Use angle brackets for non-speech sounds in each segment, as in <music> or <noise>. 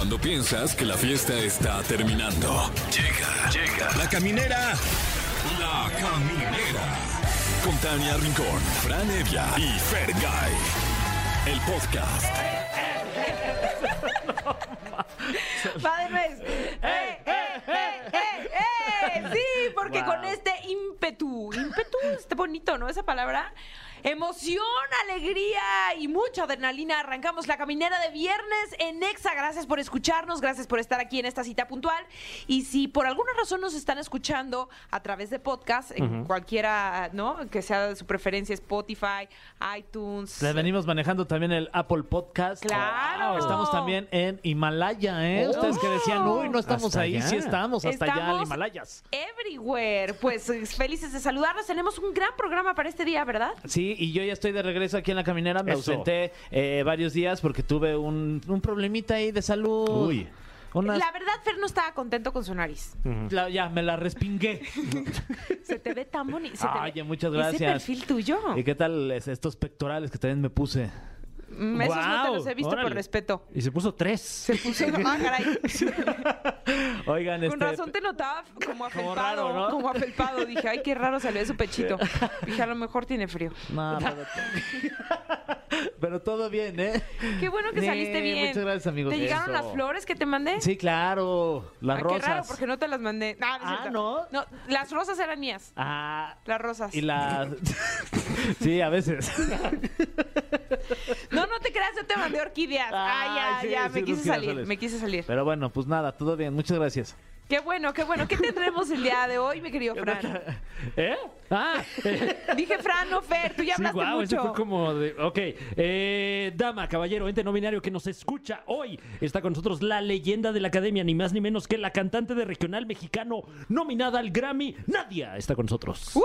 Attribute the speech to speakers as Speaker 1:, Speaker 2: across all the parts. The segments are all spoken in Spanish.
Speaker 1: Cuando piensas que la fiesta está terminando. Llega, llega. La caminera. La caminera. Con Tania Rincón, Fran Evia y Fergay. El podcast. <laughs>
Speaker 2: Padres. ¡Eh, eh, eh, eh, eh! Sí, porque con este ímpetu, ímpetu, está bonito, ¿no? Esa palabra. Emoción, alegría y mucha adrenalina. Arrancamos la caminera de viernes en Exa. Gracias por escucharnos, gracias por estar aquí en esta cita puntual. Y si por alguna razón nos están escuchando a través de podcast, en cualquiera, ¿no? Que sea de su preferencia, Spotify, iTunes.
Speaker 3: Les venimos manejando también el Apple Podcast.
Speaker 2: Claro.
Speaker 3: Estamos también en Himalaya, ¿eh?
Speaker 2: Oh.
Speaker 3: Ustedes que decían, uy, no estamos
Speaker 4: Hasta
Speaker 3: ahí.
Speaker 4: allá.
Speaker 3: Sí estamos, hasta allá, en Himalayas.
Speaker 2: Everywhere. Pues felices de saludarlos. Tenemos un gran programa para este día, ¿verdad?
Speaker 3: Sí, y yo ya estoy de regreso aquí en la caminera. Me
Speaker 4: Eso.
Speaker 3: ausenté eh, varios días porque tuve un, un problemita ahí de salud.
Speaker 4: Uy.
Speaker 3: Unas-
Speaker 2: La verdad, Fer no estaba contento con su nariz.
Speaker 3: la- ya, me la respingué. <laughs>
Speaker 2: Se te ve tan bonito. ve-
Speaker 3: muchas
Speaker 2: Ese
Speaker 3: gracias.
Speaker 2: perfil tuyo.
Speaker 3: ¿Y qué tal es- estos pectorales que también me puse?
Speaker 2: Esos no te los he visto por
Speaker 4: órale.
Speaker 2: respeto.
Speaker 4: Y se puso tres.
Speaker 2: Se puso. Ah, caray. <laughs>
Speaker 3: Oigan,
Speaker 2: Con
Speaker 3: este...
Speaker 2: razón te notaba como afelpado.
Speaker 3: raro, ¿no?
Speaker 2: Como afelpado. Dije, ay, qué raro se le ve su pechito. Dije, a lo mejor tiene frío. <laughs>
Speaker 3: No, pero... pero todo bien, ¿eh?
Speaker 2: Qué bueno que
Speaker 3: Sí,
Speaker 2: saliste bien.
Speaker 3: muchas gracias, amigos.
Speaker 2: ¿Te llegaron las flores que te mandé?
Speaker 3: Sí, claro. Las
Speaker 2: Ah,
Speaker 3: rosas.
Speaker 2: Qué raro, porque no te las mandé. No, no es
Speaker 3: Ah. ¿no?
Speaker 2: No, las rosas eran mías.
Speaker 3: Ah,
Speaker 2: Las rosas.
Speaker 3: y las... <laughs> sí, a veces.
Speaker 2: No, no te creas, yo te mandé orquídeas. Ah,
Speaker 3: Ay,
Speaker 2: ya,
Speaker 3: sí,
Speaker 2: ya,
Speaker 3: sí,
Speaker 2: me quise salir, me quise salir.
Speaker 3: Pero bueno, pues nada, todo bien. Muchas gracias.
Speaker 2: Qué bueno, qué bueno. ¿Qué tendremos el día de hoy, mi querido Fran?
Speaker 4: ¿Eh? Ah, <laughs>
Speaker 2: Dije Fran, no Fer, tú ya
Speaker 4: sí,
Speaker 2: hablaste
Speaker 4: guau, eso
Speaker 2: mucho.
Speaker 4: fue como de. Ok. Eh, dama, caballero, ente no binario que nos escucha hoy. Está con nosotros la leyenda de la academia, ni más ni menos que la cantante de regional mexicano nominada al Grammy, Nadia. Está con nosotros.
Speaker 2: ¡Uh!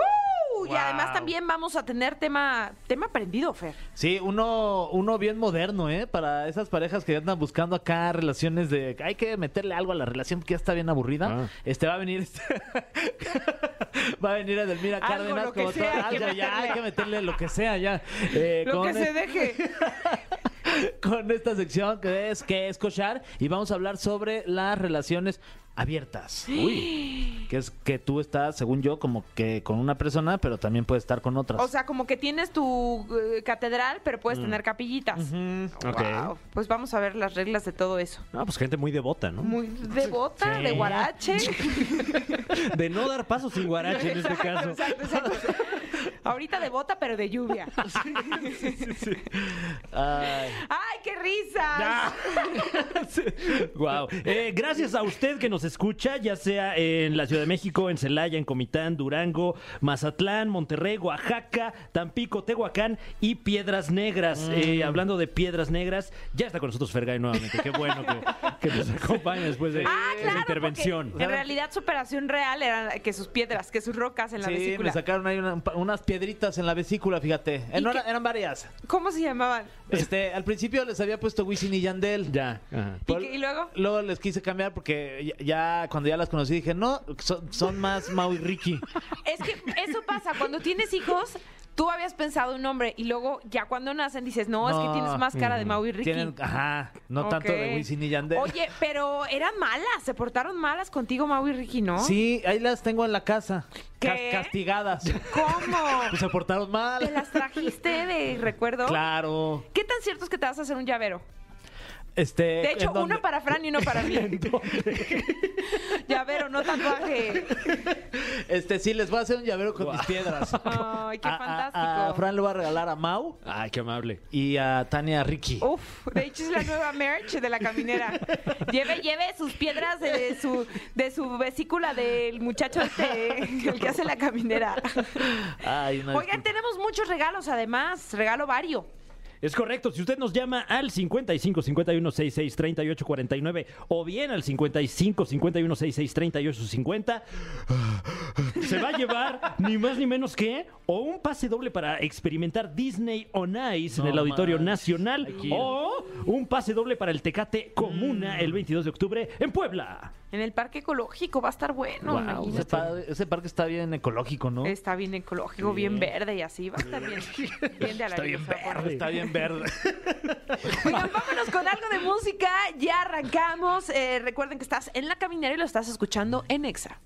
Speaker 2: Y
Speaker 3: Wow.
Speaker 2: además también vamos a tener tema, tema aprendido, Fer.
Speaker 3: Sí, uno, uno bien moderno, ¿eh? Para esas parejas que andan buscando acá relaciones de... Hay que meterle algo a la relación porque ya está bien aburrida.
Speaker 4: Ah.
Speaker 3: Este va a venir... este- <laughs> va a venir Edelmira
Speaker 2: Algo,
Speaker 3: Cárdenas.
Speaker 2: que
Speaker 3: como
Speaker 2: sea,
Speaker 3: todo-
Speaker 2: que
Speaker 3: ya
Speaker 2: meterle.
Speaker 3: hay que meterle lo que sea ya. <laughs> Eh,
Speaker 2: Lo
Speaker 3: con
Speaker 2: que se deje. <laughs>
Speaker 3: con esta sección que es que es cochar y vamos a hablar sobre las relaciones abiertas. Uy. <gasps> Que es que tú estás, según yo, como que con una persona, pero también puedes estar con otras.
Speaker 2: O sea, como que tienes tu eh, catedral, pero puedes tener capillitas.
Speaker 4: Ok.
Speaker 2: Wow. Pues vamos a ver las reglas de todo eso.
Speaker 4: No, pues gente muy devota, ¿no?
Speaker 2: Muy devota,
Speaker 4: Sí.
Speaker 2: de guarache. <laughs>
Speaker 4: De no dar pasos sin guarache en este caso.
Speaker 2: Exacto, exacto. Ahorita devota, pero de lluvia. <laughs>
Speaker 3: Ay.
Speaker 2: ¡Ay, qué risas!
Speaker 4: Wow. <laughs> Eh, gracias a usted que nos escucha, ya sea en la Ciudad de México, en Celaya, en Comitán, Durango, Mazatlán, Monterrey, Oaxaca, Tampico, Tehuacán y Piedras Negras. Eh, hablando de Piedras Negras, ya está con nosotros Fergay nuevamente. Qué bueno que, que nos acompañe después de <laughs>
Speaker 2: Ah,
Speaker 4: esa
Speaker 2: claro,
Speaker 4: intervención.
Speaker 2: En realidad su operación real era que sus piedras, que sus rocas en la
Speaker 3: Sí,
Speaker 2: vesícula.
Speaker 3: me sacaron ahí una- unas piedritas en la vesícula, fíjate. Eh, eran varias.
Speaker 2: ¿Cómo se llamaban?
Speaker 3: Este, al principio les había puesto Wisin y Yandel.
Speaker 4: Ya. ajá.
Speaker 2: ¿Y, luego?
Speaker 3: Luego les quise cambiar porque ya, ya- cuando ya las conocí dije, no, son, son más Mau y Ricky.
Speaker 2: Es que eso pasa, cuando tienes hijos, tú habías pensado un nombre y luego ya cuando nacen dices, no, es que tienes más cara de Mau y Ricky.
Speaker 3: Tienen, ajá, no tanto de. Wisin y Yandel.
Speaker 2: Oye, pero eran malas, se portaron malas contigo, Mau y Ricky, ¿no?
Speaker 3: Sí, ahí las tengo en la casa.
Speaker 2: ¿Qué?
Speaker 3: Cas- castigadas.
Speaker 2: ¿Cómo? <laughs>
Speaker 3: Pues se portaron mal.
Speaker 2: ¿Te las trajiste de recuerdo?
Speaker 3: Claro.
Speaker 2: ¿Qué tan cierto es que te vas a hacer un llavero?
Speaker 3: Este,
Speaker 2: De hecho, uno para Fran y uno para <laughs> mí. <laughs> llavero, no tatuaje.
Speaker 3: Este, sí, les voy a hacer un llavero con mis piedras. <laughs>
Speaker 2: Ay, qué
Speaker 3: A-
Speaker 2: fantástico.
Speaker 3: A, Fran le va a regalar a Mau
Speaker 4: Ay, qué amable.
Speaker 3: y a Tania a Ricky.
Speaker 2: Uf, de hecho es la nueva merch de la caminera. Lleve, lleve sus piedras de su, de su vesícula del muchacho este, el que hace la caminera.
Speaker 3: Ay, una
Speaker 2: Oigan,
Speaker 3: disculpa.
Speaker 2: tenemos muchos regalos además, regalo vario.
Speaker 4: Es correcto. Si usted nos llama al 55 51 66 38 49 o bien al 55 51 66 38 50, se va a llevar ni más ni menos que o un pase doble para experimentar Disney on Ice en el Auditorio
Speaker 3: manches.
Speaker 4: Nacional o un pase doble para el Tecate Comuna el 22 de octubre en Puebla.
Speaker 2: En el parque ecológico va a estar bueno. Imagínate.
Speaker 3: Ese, pa- ese parque está bien ecológico, ¿no?
Speaker 2: Está bien ecológico, bien verde y así va a estar bien. Bien de
Speaker 3: Está bien
Speaker 2: alargue, o sea, por-
Speaker 3: verde. Está bien verde. <laughs>
Speaker 2: Vámonos con algo de música. Ya arrancamos. Eh, recuerden que estás en la caminera y lo estás escuchando en Exa.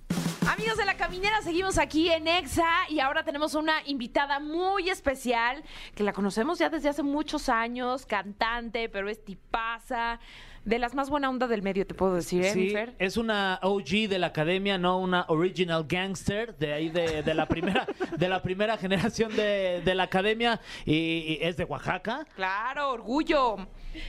Speaker 2: Amigos de la caminera, seguimos aquí en Exa y ahora tenemos una invitada muy especial que la conocemos ya desde hace muchos años, cantante, pero es tipaza. De las más buena onda del medio, te puedo decir, ¿eh, mi
Speaker 3: Sí,
Speaker 2: Fer?
Speaker 3: es una OG de la academia, no una original gangster de ahí de, de la primera de la primera generación de, de la academia y, y es de Oaxaca.
Speaker 2: Claro, orgullo.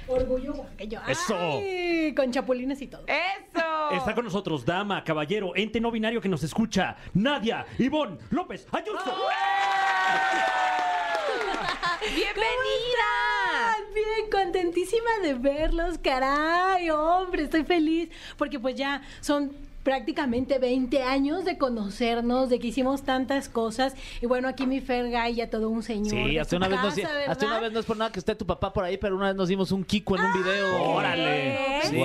Speaker 5: Orgullo oaxaqueño.
Speaker 4: Eso.
Speaker 5: Ay, con chapulines y todo.
Speaker 2: ¡Eso!
Speaker 4: Está con nosotros, dama, caballero, ente no binario que nos escucha, Nadia Ivonne López Ayuso. <laughs>
Speaker 2: ¡Bienvenida!
Speaker 5: Bien, contentísima de verlos, caray, hombre, estoy feliz. Porque pues ya son prácticamente 20 años de conocernos, de que hicimos tantas cosas y bueno, aquí mi Fergay ya todo un señor.
Speaker 3: Sí, hasta una, vez nos, hasta una vez no es por nada que esté tu papá por ahí, pero una vez nos dimos un kiko en un video.
Speaker 4: Órale.
Speaker 5: ¿Qué?
Speaker 3: Sí,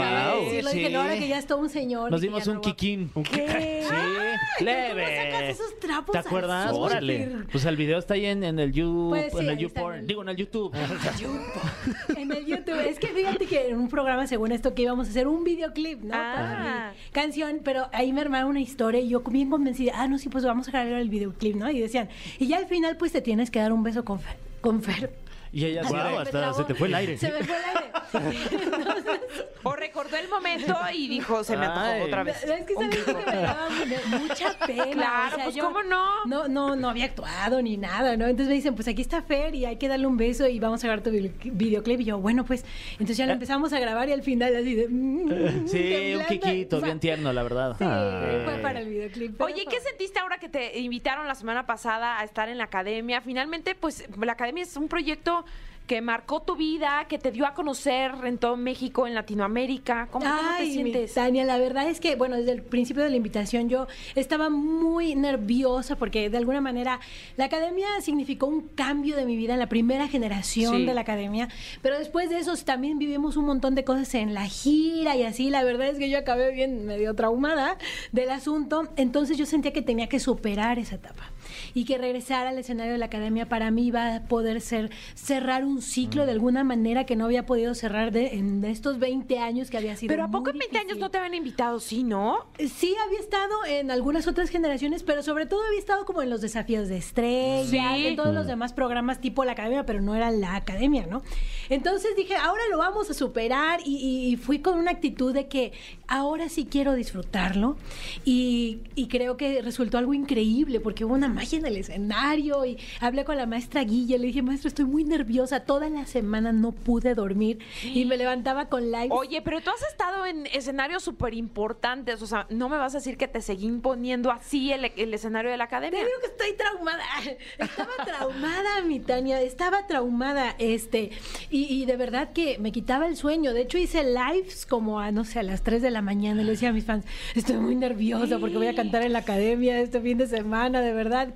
Speaker 5: lo dije,
Speaker 3: sí.
Speaker 5: no, ahora que ya es todo un señor.
Speaker 3: Nos
Speaker 5: y
Speaker 3: dimos un
Speaker 5: no va-
Speaker 3: kikín.
Speaker 2: ¿Qué?
Speaker 3: Sí, leve.
Speaker 5: ¿Cómo sacas esos trapos
Speaker 3: ¿Te acuerdas? Órale. Pues el video está ahí en, en el you,
Speaker 5: Pues sí,
Speaker 3: en el Digo, en el YouTube. <laughs>
Speaker 5: En el YouTube. Es que fíjate que en un programa, según esto, que íbamos a hacer un videoclip, ¿no?
Speaker 2: Ah.
Speaker 5: Para mi canción, pero ahí me armaron una historia y yo bien convencida, ah, no, sí, pues vamos a grabar el videoclip, ¿no? Y decían, y ya al final, pues te tienes que dar un beso con. Con Fer.
Speaker 3: Y ella de-
Speaker 5: Me
Speaker 4: hasta se te fue el aire.
Speaker 5: Se me fue el aire. Entonces, <laughs> <laughs>
Speaker 2: O recordó el momento y dijo, se me antojó
Speaker 3: Ay.
Speaker 2: otra vez.
Speaker 5: es que sabes que me daba mu- mucha pena.
Speaker 2: Claro, pues, ¿cómo no?
Speaker 5: No, no, no había actuado ni nada, ¿no? Entonces me dicen, pues aquí está Fer y hay que darle un beso y vamos a grabar tu video- videoclip. Y yo, bueno, pues, entonces ya lo empezamos a grabar y al final así de... mm,
Speaker 3: Sí, un kikito, bien tierno, la verdad.
Speaker 5: Sí,
Speaker 3: Ah.
Speaker 5: fue para el videoclip.
Speaker 2: Oye, ¿qué sentiste ahora que te invitaron la semana pasada a estar en la academia? Finalmente, pues la academia es un proyecto que marcó tu vida, que te dio a conocer en todo México, en Latinoamérica. ¿Cómo, cómo te sientes?
Speaker 5: Tania, la verdad es que, bueno, desde el principio de la invitación yo estaba muy nerviosa porque de alguna manera la academia significó un cambio de mi vida en la primera generación
Speaker 2: Sí.
Speaker 5: de la academia, pero después de eso también vivimos un montón de cosas en la gira y así, la verdad es que yo acabé bien medio traumada del asunto, entonces yo sentía que tenía que superar esa etapa y que regresar al escenario de la academia para mí iba a poder ser cerrar un ciclo de alguna manera que no había podido cerrar de, en estos 20 años que había sido
Speaker 2: Pero ¿a poco en 20 años no te habían invitado? Sí, ¿no?
Speaker 5: Sí, había estado en algunas otras generaciones, pero sobre todo había estado como en los desafíos de estrellas,
Speaker 2: Sí.
Speaker 5: en todos los demás programas tipo la academia, pero no era la academia, ¿no? Entonces dije, ahora lo vamos a superar y, y- y fui con una actitud de que ahora sí quiero disfrutarlo y, y creo que resultó algo increíble porque hubo una magia en el escenario y hablé con la maestra Guilla, le dije, maestra, estoy muy nerviosa, toda la semana no pude dormir y me levantaba con live.
Speaker 2: Oye, pero tú has estado en escenarios súper importantes. O sea, no me vas a decir que te seguí imponiendo así el, el escenario de la
Speaker 5: Te
Speaker 2: academia.
Speaker 5: digo que estoy traumada. <laughs> Estaba traumada, mi Tania. Estaba traumada. Este. Y, y de verdad que me quitaba el sueño. De hecho, hice lives como a, no sé, a las 3 de la mañana. Le decía a mis fans, estoy muy nerviosa porque voy a cantar en la academia este fin de semana. De verdad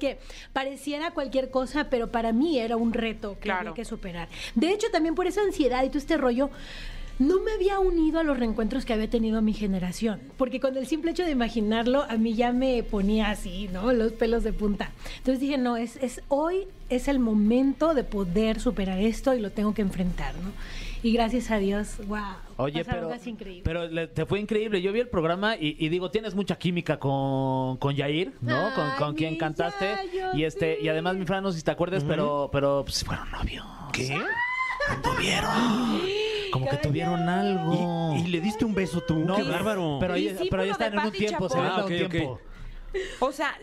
Speaker 5: pareciera cualquier cosa, pero para mí era un reto que
Speaker 2: Claro.
Speaker 5: había que superar. De hecho, también por esa ansiedad y todo este rollo. No me había unido a los reencuentros que había tenido mi generación, porque con el simple hecho de imaginarlo, a mí ya me ponía así, ¿no? Los pelos de punta. Entonces dije, no, es, es hoy es el momento de poder superar esto y lo tengo que enfrentar, ¿no? Y gracias a Dios, wow.
Speaker 3: Oye, pero, pero le- te fue increíble. Yo vi el programa y, y digo, tienes mucha química con, con Yair, ¿no? con,
Speaker 5: Ay,
Speaker 3: con quien
Speaker 5: mi
Speaker 3: cantaste.
Speaker 5: Yayo,
Speaker 3: y este
Speaker 5: sí.
Speaker 3: y además, mi Fran, no sé si te acuerdas, pero, pero pues, fueron novios.
Speaker 4: ¿Qué?
Speaker 3: Tuvieron. <gasps> Como que tuvieron algo.
Speaker 4: ¿Y, y le diste un beso tú?
Speaker 3: No,
Speaker 4: ¡Qué bárbaro!
Speaker 3: Pero ahí,
Speaker 2: Discípulo
Speaker 3: pero ahí
Speaker 2: de
Speaker 3: están en un
Speaker 2: Pati
Speaker 3: tiempo, se
Speaker 2: Chapoy.
Speaker 3: ven
Speaker 4: Ah,
Speaker 3: un
Speaker 4: ok, ok.
Speaker 3: tiempo.
Speaker 2: O sea,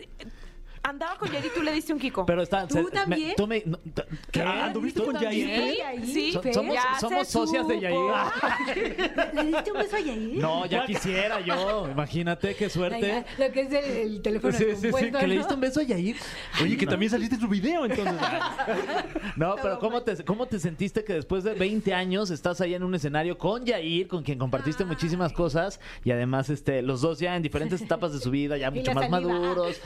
Speaker 2: andaba con Yair y tú le diste un Kiko.
Speaker 3: Pero están.
Speaker 5: ¿Tú
Speaker 3: se- me-
Speaker 5: también?
Speaker 3: tú me- no, t- ¿Qué?
Speaker 4: ¿Anduviste
Speaker 5: ¿Tú
Speaker 4: con
Speaker 5: también?
Speaker 4: Yair?
Speaker 5: Yair,
Speaker 2: Sí,
Speaker 3: So-
Speaker 5: Fer?
Speaker 3: somos
Speaker 2: Ya
Speaker 3: somos socias de
Speaker 2: supo.
Speaker 3: Yair. <laughs>
Speaker 5: ¿Le diste un beso a Yair?
Speaker 3: No, ya quisiera yo. Imagínate qué
Speaker 5: Ay,
Speaker 3: suerte.
Speaker 5: Lo que es el, el teléfono
Speaker 3: Sí, sí, sí,
Speaker 5: compuesto,
Speaker 3: que le
Speaker 5: ¿no?
Speaker 3: diste un beso a Yair.
Speaker 4: Oye, que también saliste en su video, entonces. <laughs>
Speaker 3: No, pero ¿cómo te, ¿cómo te sentiste que después de 20 años estás ahí en un escenario con Yair, con quien compartiste muchísimas cosas y además este los dos ya en diferentes etapas de su vida, ya <laughs> mucho
Speaker 5: la
Speaker 3: más
Speaker 5: saliva.
Speaker 3: maduros?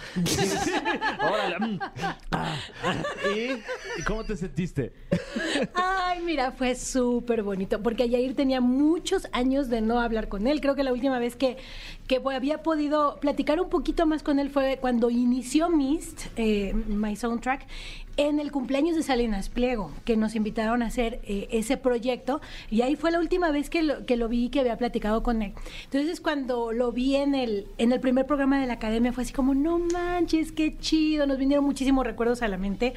Speaker 3: Órale. mm. Ah. ¿Y, ¿Y cómo te sentiste?
Speaker 5: Ay, mira, fue súper bonito, porque Yair tenía muchos años de no hablar con él. Creo que la última vez que, que había podido platicar un poquito más con él fue cuando inició Mist, eh, My Soundtrack, en el cumpleaños de Salinas Pliego, que nos invitaron a hacer eh, ese proyecto, y ahí fue la última vez que lo, que lo vi y que había platicado con él. Entonces, cuando lo vi en el, en el primer programa de la academia, fue así como, no manches, qué chido, nos vinieron muchísimos recuerdos a la mente.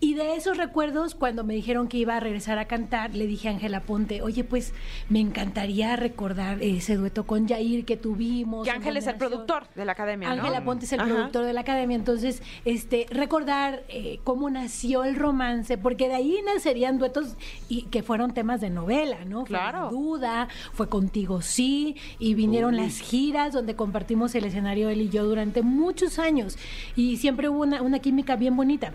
Speaker 5: Y de esos recuerdos, cuando me dijeron que iba a regresar a cantar, le dije a Ángela Ponte, oye, pues me encantaría recordar ese dueto con Jair que tuvimos.
Speaker 2: Que Ángel es el productor de la academia, ¿no?
Speaker 5: Ángela Ponte es el
Speaker 2: Ajá.
Speaker 5: productor de la academia, entonces este recordar eh, cómo nació el romance, porque de ahí nacerían duetos y que fueron temas de novela, ¿no? Fue
Speaker 2: Claro.
Speaker 5: Duda, fue contigo sí, y vinieron las giras donde compartimos el escenario él y yo durante muchos años y siempre hubo una, una química bien bonita.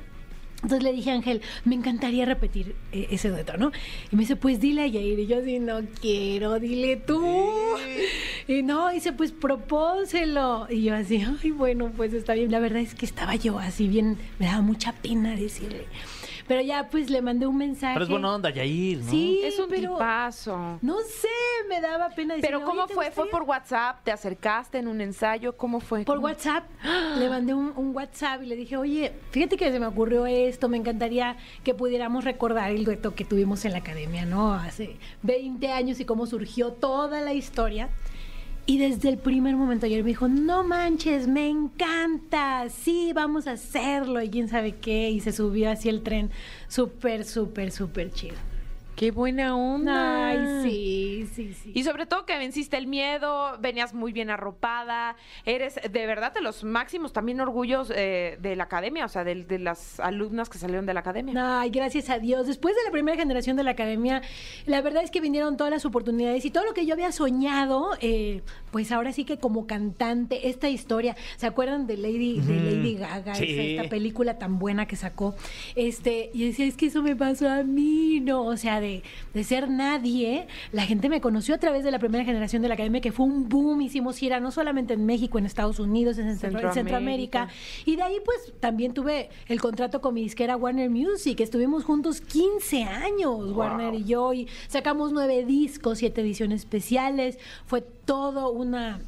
Speaker 5: Entonces le dije a Ángel, me encantaría repetir eh, ese dueto, ¿no? Y me dice, pues dile a Yair. Y yo así, no quiero, dile tú. Y no, dice, pues propónselo. Y yo así, ay, bueno, pues está bien. La verdad es que estaba yo así bien, me daba mucha pena decirle. Pero ya, pues le mandé un mensaje.
Speaker 3: Pero es buena onda, Yair, ¿no?
Speaker 5: Sí,
Speaker 2: Es un
Speaker 5: pero
Speaker 2: tipazo.
Speaker 5: no sé, me daba pena decirle.
Speaker 2: Pero ¿cómo
Speaker 5: "Oye, ¿te
Speaker 2: fue? ¿Fue
Speaker 5: gustaría?".
Speaker 2: por WhatsApp? ¿Te acercaste en un ensayo? ¿Cómo fue?
Speaker 5: Por
Speaker 2: ¿Cómo?
Speaker 5: WhatsApp, <gasps> le mandé un, un WhatsApp y le dije, oye, fíjate que se me ocurrió esto, me encantaría que pudiéramos recordar el dueto que tuvimos en la academia, ¿no? Hace 20 años y cómo surgió toda la historia. Y desde el primer momento ayer me dijo, no manches, me encanta, sí, vamos a hacerlo y quién sabe qué. Y se subió así el tren súper, súper, súper chido.
Speaker 2: Qué buena onda.
Speaker 5: Ay, sí, sí, sí.
Speaker 2: Y sobre todo que venciste el miedo, venías muy bien arropada, eres de verdad de los máximos también orgullos eh, de la academia, o sea, de, de las alumnas que salieron de la academia.
Speaker 5: Ay, gracias a Dios. Después de la primera generación de la academia, la verdad es que vinieron todas las oportunidades y todo lo que yo había soñado, eh, pues ahora sí que como cantante, esta historia, ¿se acuerdan de Lady, de Lady Gaga?
Speaker 3: Sí.
Speaker 5: Esa- esta película tan buena que sacó. Este, y decía, es que eso me pasó a mí, ¿no? O sea, de, de ser nadie, la gente me conoció a través de la primera generación de la academia, que fue un boom, hicimos gira no solamente en México, en Estados Unidos, en, Centro- en
Speaker 2: Centroamérica.
Speaker 5: Centroamérica. Y de ahí pues también tuve el contrato con mi disquera Warner Music. Estuvimos juntos 15 años, Warner y yo, y sacamos nueve discos, siete ediciones especiales. Fue todo una,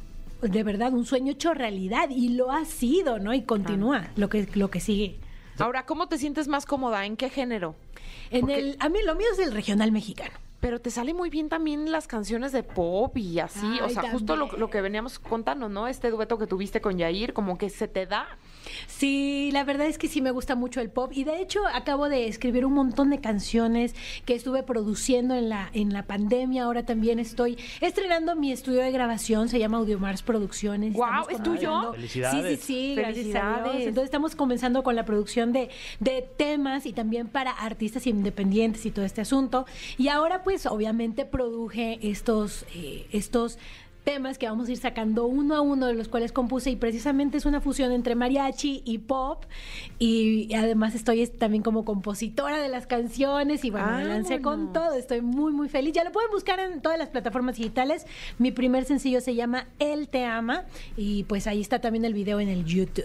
Speaker 5: de verdad, un sueño hecho realidad. Y lo ha sido, ¿no? Y continúa lo que, lo que sigue.
Speaker 2: Ahora, ¿cómo te sientes más cómoda? ¿En qué género?
Speaker 5: En
Speaker 2: Porque-
Speaker 5: el, a mí lo mío es el regional mexicano.
Speaker 2: Pero te sale muy bien también las canciones de pop y así, o sea, justo lo, lo que veníamos contando, ¿no? Este dueto que tuviste con Yair, como que se te da.
Speaker 5: Sí, la verdad es que sí me gusta mucho el pop y de hecho acabo de escribir un montón de canciones que estuve produciendo en la en la pandemia. Ahora también estoy estrenando mi estudio de grabación, se llama Audiomars Producciones.
Speaker 2: Guau,
Speaker 5: Estamos
Speaker 2: ¿es tuyo?
Speaker 3: Felicidades.
Speaker 5: Sí, sí, sí,
Speaker 2: Felicidades.
Speaker 5: Entonces estamos comenzando con la producción de, de temas y también para artistas independientes y todo este asunto. Y ahora pues obviamente produje estos eh, estos temas que vamos a ir sacando uno a uno de los cuales compuse y precisamente es una fusión entre mariachi y pop y además estoy es- también como compositora de las canciones y bueno, me lancé con todo, estoy muy muy feliz. Ya lo pueden buscar en todas las plataformas digitales. Mi primer sencillo se llama Él te ama y pues ahí está también el video en el YouTube.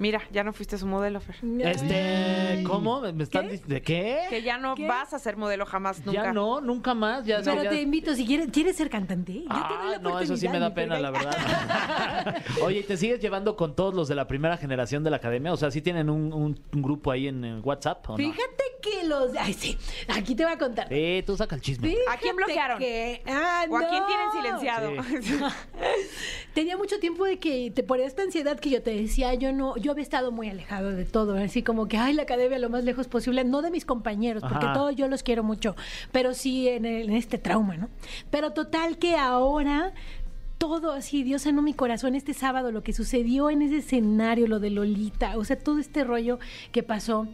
Speaker 2: Mira, ya no fuiste su modelo, Fer.
Speaker 3: Este, ¿cómo? ¿Me están
Speaker 5: ¿Qué?
Speaker 3: ¿De qué?
Speaker 2: Que ya no
Speaker 5: ¿Qué?
Speaker 2: vas a ser modelo jamás, nunca.
Speaker 3: Ya no, nunca más. Ya,
Speaker 5: Pero
Speaker 3: ya-
Speaker 5: te invito, si quieres, ¿quieres ser cantante? Yo te doy
Speaker 3: Ah,
Speaker 5: la
Speaker 3: no, eso sí me da pena, la verdad. <laughs> Oye, ¿y te sigues llevando con todos los de la primera generación de la academia? O sea, ¿sí tienen un, un- un grupo ahí en, WhatsApp o no?
Speaker 5: Fíjate que los... Ay, sí, aquí te voy a contar.
Speaker 3: Eh, tú saca el chisme.
Speaker 2: ¿A quién bloquearon?
Speaker 5: que- ah,
Speaker 2: ¿O a quién tienen silenciado? <laughs> <laughs>
Speaker 5: Tenía mucho tiempo de que te por esta ansiedad que yo te decía, yo no, yo había estado muy alejado de todo, así como que ay la academia lo más lejos posible, no de mis compañeros, porque
Speaker 3: Ajá.
Speaker 5: todos yo los quiero mucho, pero sí en, el- en este trauma, ¿no? Pero total que ahora todo así, Dios sanó mi corazón este sábado, lo que sucedió en ese escenario, lo de Lolita, o sea, todo este rollo que pasó,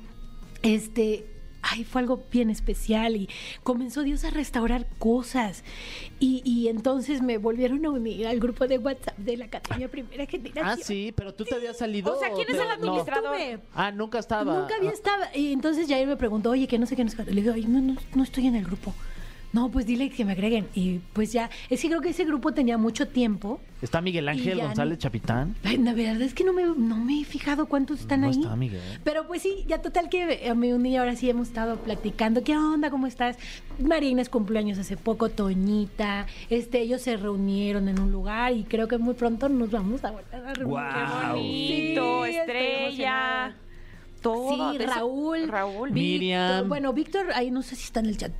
Speaker 5: este, ay, fue algo bien especial y comenzó Dios a restaurar cosas. Y, y entonces me volvieron a unir al grupo de WhatsApp de la Academia Primera Generación.
Speaker 3: Ah, sí, pero tú te habías salido.
Speaker 2: O sea, ¿quién es el administrador?
Speaker 3: Ah, nunca estaba.
Speaker 5: Nunca había
Speaker 3: Ah,
Speaker 5: estado. Y entonces Jair me preguntó, oye, que no sé qué, no sé qué. Le digo, ay, no, no, no estoy en el grupo. No, pues dile que me agreguen. Y pues ya, es que creo que ese grupo tenía mucho tiempo.
Speaker 3: Está Miguel Ángel González Chapitán.
Speaker 5: Ay, la verdad es que no me, no me he fijado cuántos están
Speaker 3: No
Speaker 5: ahí.
Speaker 3: está Miguel.
Speaker 5: Pero pues sí, ya total que eh, me uní y ahora sí hemos estado platicando. ¿Qué onda? ¿Cómo estás? Marina es cumpleaños hace poco, Toñita. Este, ellos se reunieron en un lugar y creo que muy pronto nos vamos a volver a reunir.
Speaker 4: Guau.
Speaker 2: Qué bonito,
Speaker 5: Sí, estoy
Speaker 2: estrella. todo.
Speaker 5: Sí, Raúl.
Speaker 2: Raúl.
Speaker 5: Víctor.
Speaker 3: Miriam.
Speaker 5: Bueno, Víctor, ahí no sé si está en el chat.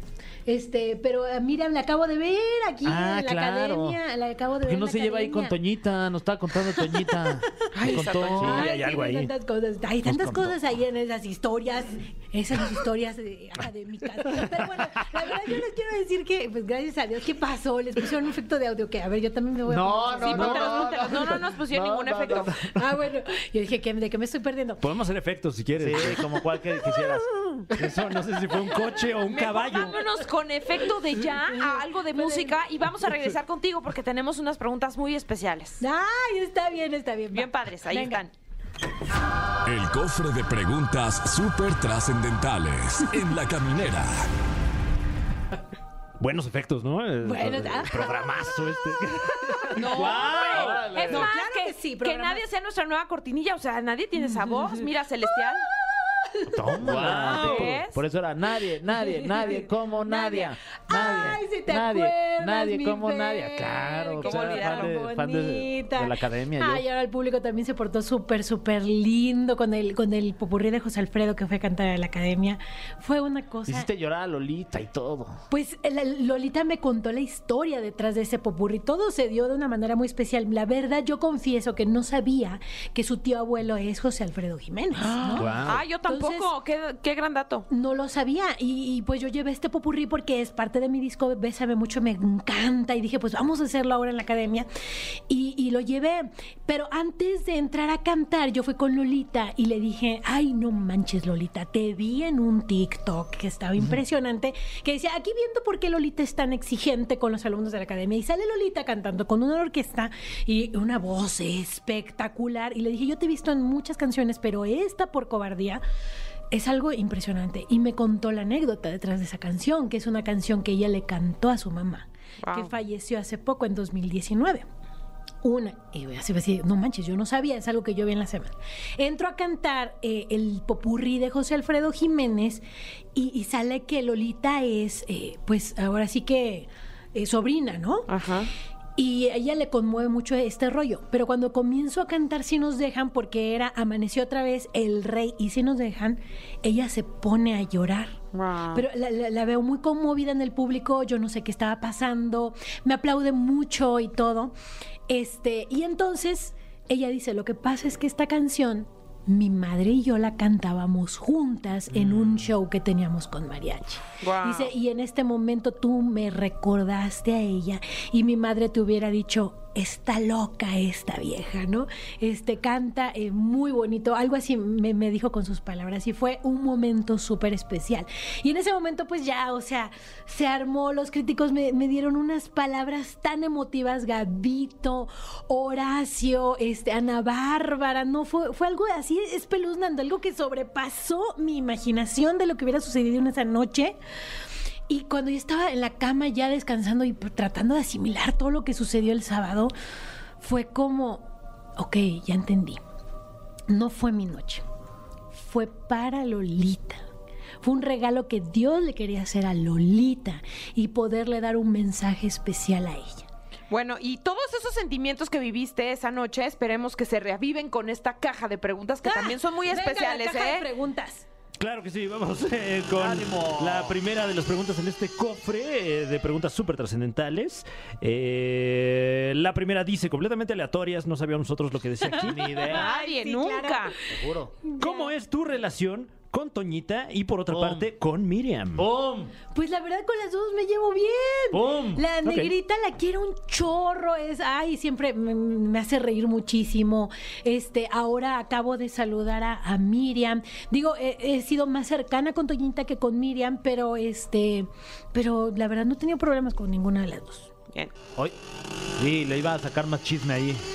Speaker 5: Este, pero a Miriam la acabo de ver aquí
Speaker 3: Ah,
Speaker 5: en la
Speaker 3: claro.
Speaker 5: academia. La acabo de
Speaker 3: ¿Por
Speaker 5: ver.
Speaker 3: qué
Speaker 5: en
Speaker 3: no
Speaker 5: la
Speaker 3: se lleva ahí con. Toñita? Nos estaba contando Toñita. <laughs>
Speaker 2: Ay,
Speaker 3: contó.
Speaker 4: Sí, hay algo ahí.
Speaker 5: Tantas cosas, hay tantas cosas ahí en esas historias, esas historias eh, académicas. Pero bueno, la verdad yo les quiero decir que, pues gracias a Dios, ¿qué pasó? Les pusieron un efecto de audio que, a ver, yo también me voy a
Speaker 3: No,
Speaker 5: poner
Speaker 3: no,
Speaker 2: Sí,
Speaker 3: no,
Speaker 2: póntelos,
Speaker 3: no,
Speaker 2: póntelos. No, no nos pusieron
Speaker 3: No,
Speaker 2: ningún
Speaker 3: no,
Speaker 2: efecto.
Speaker 3: no.
Speaker 5: Ah, bueno, yo dije, ¿qué- ¿de qué me estoy perdiendo?
Speaker 4: Podemos hacer efectos si quieres.
Speaker 3: Sí, como cual que quisieras. <laughs>
Speaker 4: Eso no sé si fue un coche o un
Speaker 2: Mejor
Speaker 4: caballo.
Speaker 2: vámonos con efecto de ya a algo de música y vamos a regresar contigo porque tenemos unas preguntas muy especiales.
Speaker 5: Ay, está bien, está bien.
Speaker 2: Bien
Speaker 5: va.
Speaker 2: padres, ahí
Speaker 5: Venga.
Speaker 2: están.
Speaker 1: El cofre de preguntas súper trascendentales en la caminera.
Speaker 4: Buenos efectos, ¿no?
Speaker 5: Bueno,
Speaker 4: el
Speaker 5: ah.
Speaker 4: programazo este. <laughs>
Speaker 2: No, <laughs> es
Speaker 5: No,
Speaker 2: más
Speaker 5: claro
Speaker 2: que,
Speaker 5: que sí,
Speaker 2: que nadie sea nuestra nueva cortinilla, o sea, nadie tiene esa <laughs> voz. Mira, Celestial.
Speaker 3: Toma. Por eso era nadie, nadie, <laughs> nadie como Nadia. Nadie.
Speaker 5: Ay, si te
Speaker 3: nadie,
Speaker 5: acuerdas,
Speaker 3: nadie
Speaker 5: mi
Speaker 3: como
Speaker 5: Fer,
Speaker 3: Nadia. Claro,
Speaker 2: ¿Cómo olvidarlo?
Speaker 3: fan de, fan de-
Speaker 5: Bonita.
Speaker 3: de la academia. yo.
Speaker 5: Ay, ahora el público también se portó súper, súper lindo con el, con el popurrí de José Alfredo que fue a cantar a la academia. Fue una cosa.
Speaker 3: Hiciste llorar a Lolita y todo.
Speaker 5: Pues la- Lolita me contó la historia detrás de ese popurrí. Todo se dio de una manera muy especial. La verdad, yo confieso que no sabía que su tío abuelo es José Alfredo Jiménez. ¿no? <gasps>
Speaker 3: Guau.
Speaker 2: Ah, yo tampoco. Qué, qué gran dato.
Speaker 5: No lo sabía y, y, pues yo llevé este popurrí porque es parte de mi disco Bésame mucho, me encanta y dije pues vamos a hacerlo ahora en la academia y, y lo llevé. Pero antes de entrar a cantar yo fui con Lolita y le dije, ay no manches Lolita, te vi en un TikTok que estaba impresionante, que decía, aquí viendo por qué Lolita es tan exigente con los alumnos de la academia y sale Lolita cantando con una orquesta y una voz espectacular y le dije, yo te he visto en muchas canciones, pero esta por cobardía es algo impresionante. Y me contó la anécdota detrás de esa canción, que es una canción que ella le cantó a su mamá,
Speaker 2: Wow.
Speaker 5: que falleció hace poco, en 2019. Una, y así va a decir, no manches, yo no sabía, es algo que yo vi en la semana. Entro a cantar eh, el popurrí de José Alfredo Jiménez y, y sale que Lolita es, eh, pues ahora sí que eh, sobrina, ¿no?
Speaker 2: Ajá.
Speaker 5: Y a ella le conmueve mucho este rollo. Pero cuando comienzo a cantar Si nos dejan, porque era Amaneció otra vez el rey y Si nos dejan, ella se pone a llorar.
Speaker 2: Wow.
Speaker 5: Pero la, la- la veo muy conmovida en el público, yo no sé qué estaba pasando, me aplaude mucho y todo. Este, y entonces ella dice, lo que pasa es que esta canción mi madre y yo la cantábamos juntas en un show que teníamos con mariachi.
Speaker 2: Guau.
Speaker 5: Dice, y en este momento tú me recordaste a ella y mi madre te hubiera dicho, está loca esta vieja, ¿no? Este canta eh, muy bonito, algo así me, dijo con sus palabras y fue un momento súper especial. Y en ese momento pues ya, o sea, se armó, los críticos me, me dieron unas palabras tan emotivas, Gabito, Horacio, este, Ana Bárbara, no, fue, fue algo así espeluznante, algo que sobrepasó mi imaginación de lo que hubiera sucedido en esa noche. Y cuando yo estaba en la cama ya descansando y tratando de asimilar todo lo que sucedió el sábado, fue como, ok, ya entendí. No fue mi noche, fue para Lolita. Fue un regalo que Dios le quería hacer a Lolita y poderle dar un mensaje especial a ella.
Speaker 2: Bueno, y todos esos sentimientos que viviste esa noche, esperemos que se reaviven con esta caja de preguntas que también son muy
Speaker 5: Venga, la
Speaker 2: especiales,
Speaker 5: caja de
Speaker 2: ¿eh?
Speaker 5: preguntas.
Speaker 4: Claro que sí, vamos eh, con
Speaker 3: ¡Ánimo!
Speaker 4: la primera de las preguntas en este cofre eh, de preguntas súper trascendentales. Eh, la primera dice, completamente aleatorias, no sabíamos nosotros lo que decía aquí. <laughs>
Speaker 3: Ni idea.
Speaker 2: Nadie,
Speaker 5: sí,
Speaker 2: nunca.
Speaker 5: claro.
Speaker 3: Seguro.
Speaker 4: ¿Cómo es tu relación con Toñita y por otra
Speaker 3: Pum.
Speaker 4: parte con Miriam?
Speaker 3: ¡Pum!
Speaker 5: Pues la verdad con las dos me llevo bien.
Speaker 3: ¡Pum!
Speaker 5: La negrita la quiero un chorro, es, ay, siempre me, me hace reír muchísimo. Este, ahora acabo de saludar a, a Miriam. Digo, he, he sido más cercana con Toñita que con Miriam, pero este, pero la verdad no he tenido problemas con ninguna de las dos.
Speaker 2: Bien.
Speaker 3: Hoy. Sí, le iba a sacar más chisme ahí. <laughs>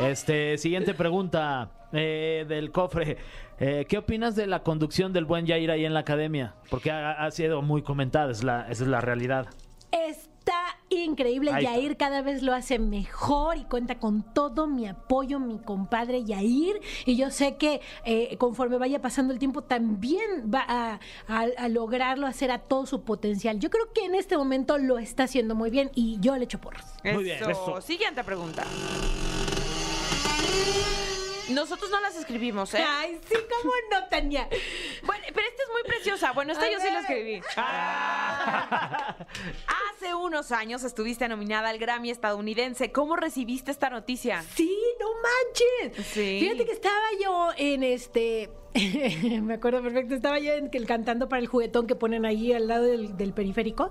Speaker 3: Este, siguiente pregunta eh, del cofre. Eh, ¿Qué opinas de la conducción del buen Jair ahí en la academia? Porque ha, ha sido muy comentada, es la, esa es la realidad.
Speaker 5: Está increíble.
Speaker 3: Ahí está.
Speaker 5: Yair cada vez lo hace mejor y cuenta con todo mi apoyo, mi compadre Yair. Y yo sé que eh, conforme vaya pasando el tiempo también va a, a- a lograrlo hacer a todo su potencial. Yo creo que en este momento lo está haciendo muy bien y yo le echo porros.
Speaker 4: Muy bien,
Speaker 2: eso. Siguiente pregunta. Nosotros no las escribimos, ¿eh?
Speaker 5: Ay, sí, cómo no, Tania.
Speaker 2: Bueno, pero esta es muy preciosa. Bueno, esta
Speaker 5: A
Speaker 2: yo sí la escribí. Ah. <laughs> Hace unos años estuviste nominada al Grammy estadounidense. ¿Cómo recibiste esta noticia?
Speaker 5: Sí, no manches.
Speaker 2: Sí.
Speaker 5: Fíjate que estaba yo en este. <laughs> me acuerdo perfecto, estaba yo en el cantando para el juguetón que ponen ahí al lado del, del periférico,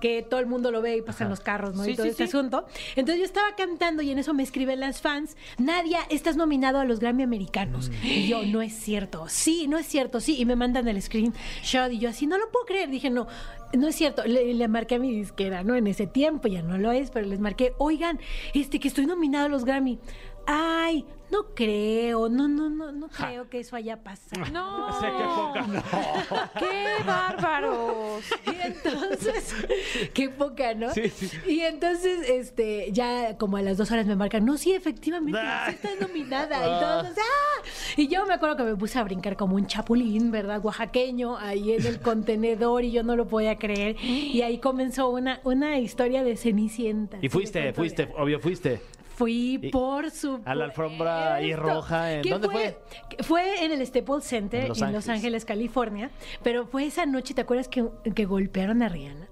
Speaker 5: que todo el mundo lo ve y pasan los carros, ¿no?
Speaker 2: Sí,
Speaker 5: y todo
Speaker 2: sí,
Speaker 5: este
Speaker 2: sí.
Speaker 5: asunto. Entonces yo estaba cantando y en eso me escriben las fans, Nadia, estás nominado a los Grammy Americanos. Y yo, no es cierto, sí, no es cierto, sí. Y me mandan el screenshot y yo así, no lo puedo creer. Dije, no, no es cierto. Le, le marqué a mi disquera, ¿no? En ese tiempo ya no lo es, pero les marqué, oigan, este, que estoy nominado a los Grammy. Ay, no creo, no, no, no, no creo que eso haya pasado.
Speaker 2: No.
Speaker 4: O sea, qué poca. <laughs>
Speaker 2: ¡Qué bárbaros!
Speaker 5: Y entonces, <laughs> qué poca, ¿no?
Speaker 4: Sí, sí.
Speaker 5: Y entonces, este, ya como a las dos horas me marcan, no, sí, efectivamente,
Speaker 4: Ah.
Speaker 5: sí estás nominada. Y todos, ¡ah! Y yo me acuerdo que me puse a brincar como un chapulín, ¿verdad? Oaxaqueño, ahí en el contenedor y yo no lo podía creer. Y ahí comenzó una, una historia de Cenicienta.
Speaker 3: Y fuiste, fuiste, obvio fuiste.
Speaker 5: Fui
Speaker 3: Y-
Speaker 5: por su
Speaker 3: a la alfombra ahí roja, ¿en
Speaker 5: ¿Qué
Speaker 3: dónde
Speaker 5: Fue en el Staples Center
Speaker 3: En
Speaker 5: en
Speaker 3: Los
Speaker 5: Los,
Speaker 3: Ángeles.
Speaker 5: California. Pero fue esa noche, ¿te acuerdas que, que golpearon a Rihanna?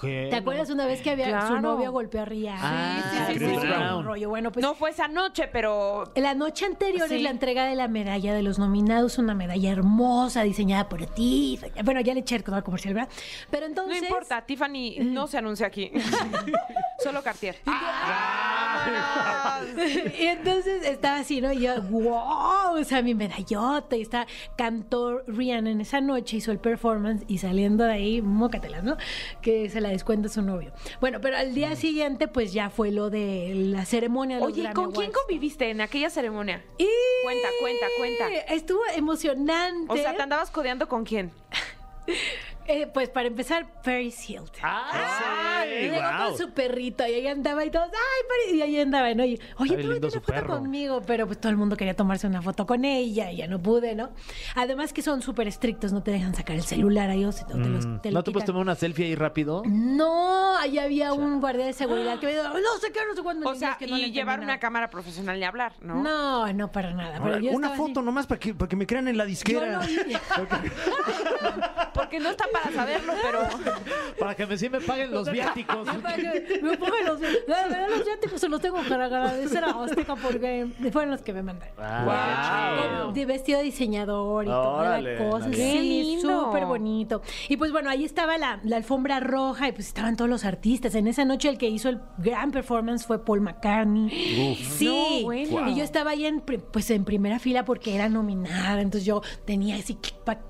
Speaker 3: ¿Qué?
Speaker 5: ¿Te acuerdas una vez que había
Speaker 2: Claro.
Speaker 5: su novio golpeó a Rihanna?
Speaker 3: Ah,
Speaker 2: sí, sí, sí.
Speaker 5: Brown. rollo. Bueno, pues
Speaker 2: No fue esa noche, pero
Speaker 5: la noche anterior
Speaker 2: Sí.
Speaker 5: es la entrega de la medalla de los nominados, una medalla hermosa dicionada por ti. Bueno, ya le eché el comercial, ¿verdad? Pero
Speaker 2: no
Speaker 5: entonces.
Speaker 2: importa. Tiffany no se anuncia aquí. <laughs> Solo Cartier. <laughs>
Speaker 5: y entonces estaba así, ¿no? Y yo, wow, o sea, mi medallota. Y está, cantó Rihanna en esa noche, hizo el performance y saliendo de ahí, mócatelas, ¿no? Que se la descuenta su novio. Bueno, pero al día siguiente, pues ya fue lo de la ceremonia de los
Speaker 2: Oye,
Speaker 5: Grammy
Speaker 2: ¿con quién
Speaker 5: Awards.
Speaker 2: conviviste en aquella ceremonia?
Speaker 5: Y-
Speaker 2: Cuenta, cuenta, cuenta.
Speaker 5: Estuvo emocionante.
Speaker 2: O sea, ¿te andabas codeando con quién? <laughs>
Speaker 5: Eh, pues para empezar, Paris Hilton.
Speaker 3: Ah, sí,
Speaker 5: Llegó
Speaker 3: guau.
Speaker 5: con su perrito y ahí andaba y todos, ay, Paris", y ahí andaba, ¿no? Y, Oye, tú una foto
Speaker 3: perro.
Speaker 5: conmigo, pero pues todo el mundo quería tomarse una foto con ella y ya no pude, ¿no? Además que son súper estrictos, no te dejan sacar el celular ahí o se- o te los te lo
Speaker 3: Mm. ¿No te puedes tomar una selfie ahí rápido?
Speaker 5: No, ahí había un guardia de seguridad que me dijo, no sé qué, no sé cuándo.
Speaker 2: O sea,
Speaker 5: que no le
Speaker 2: y llevar
Speaker 5: nada".
Speaker 2: una cámara profesional y hablar, ¿no?
Speaker 5: No, no para nada. Pero yo
Speaker 4: Una foto
Speaker 5: así.
Speaker 4: nomás para que, para que me crean en la
Speaker 5: Yo
Speaker 4: disquera.
Speaker 5: no. <laughs>
Speaker 2: Porque no está para saberlo, pero <laughs>
Speaker 3: Para que me, sí me paguen los viáticos.
Speaker 5: Para que me pongan los, la verdad, los viáticos se los tengo para agradecer a Azteca porque fueron los que me mandaron.
Speaker 3: Ah,
Speaker 5: Con- De vestido de diseñador y toda la cosa. Sí,
Speaker 2: lindo.
Speaker 5: súper bonito. Y pues bueno, ahí estaba la, la alfombra roja y pues estaban todos los artistas. En esa noche el que hizo el gran performance fue Paul McCartney. Sí.
Speaker 2: No, bueno.
Speaker 5: Y yo estaba ahí en, pues en primera fila porque era nominada. Entonces yo tenía así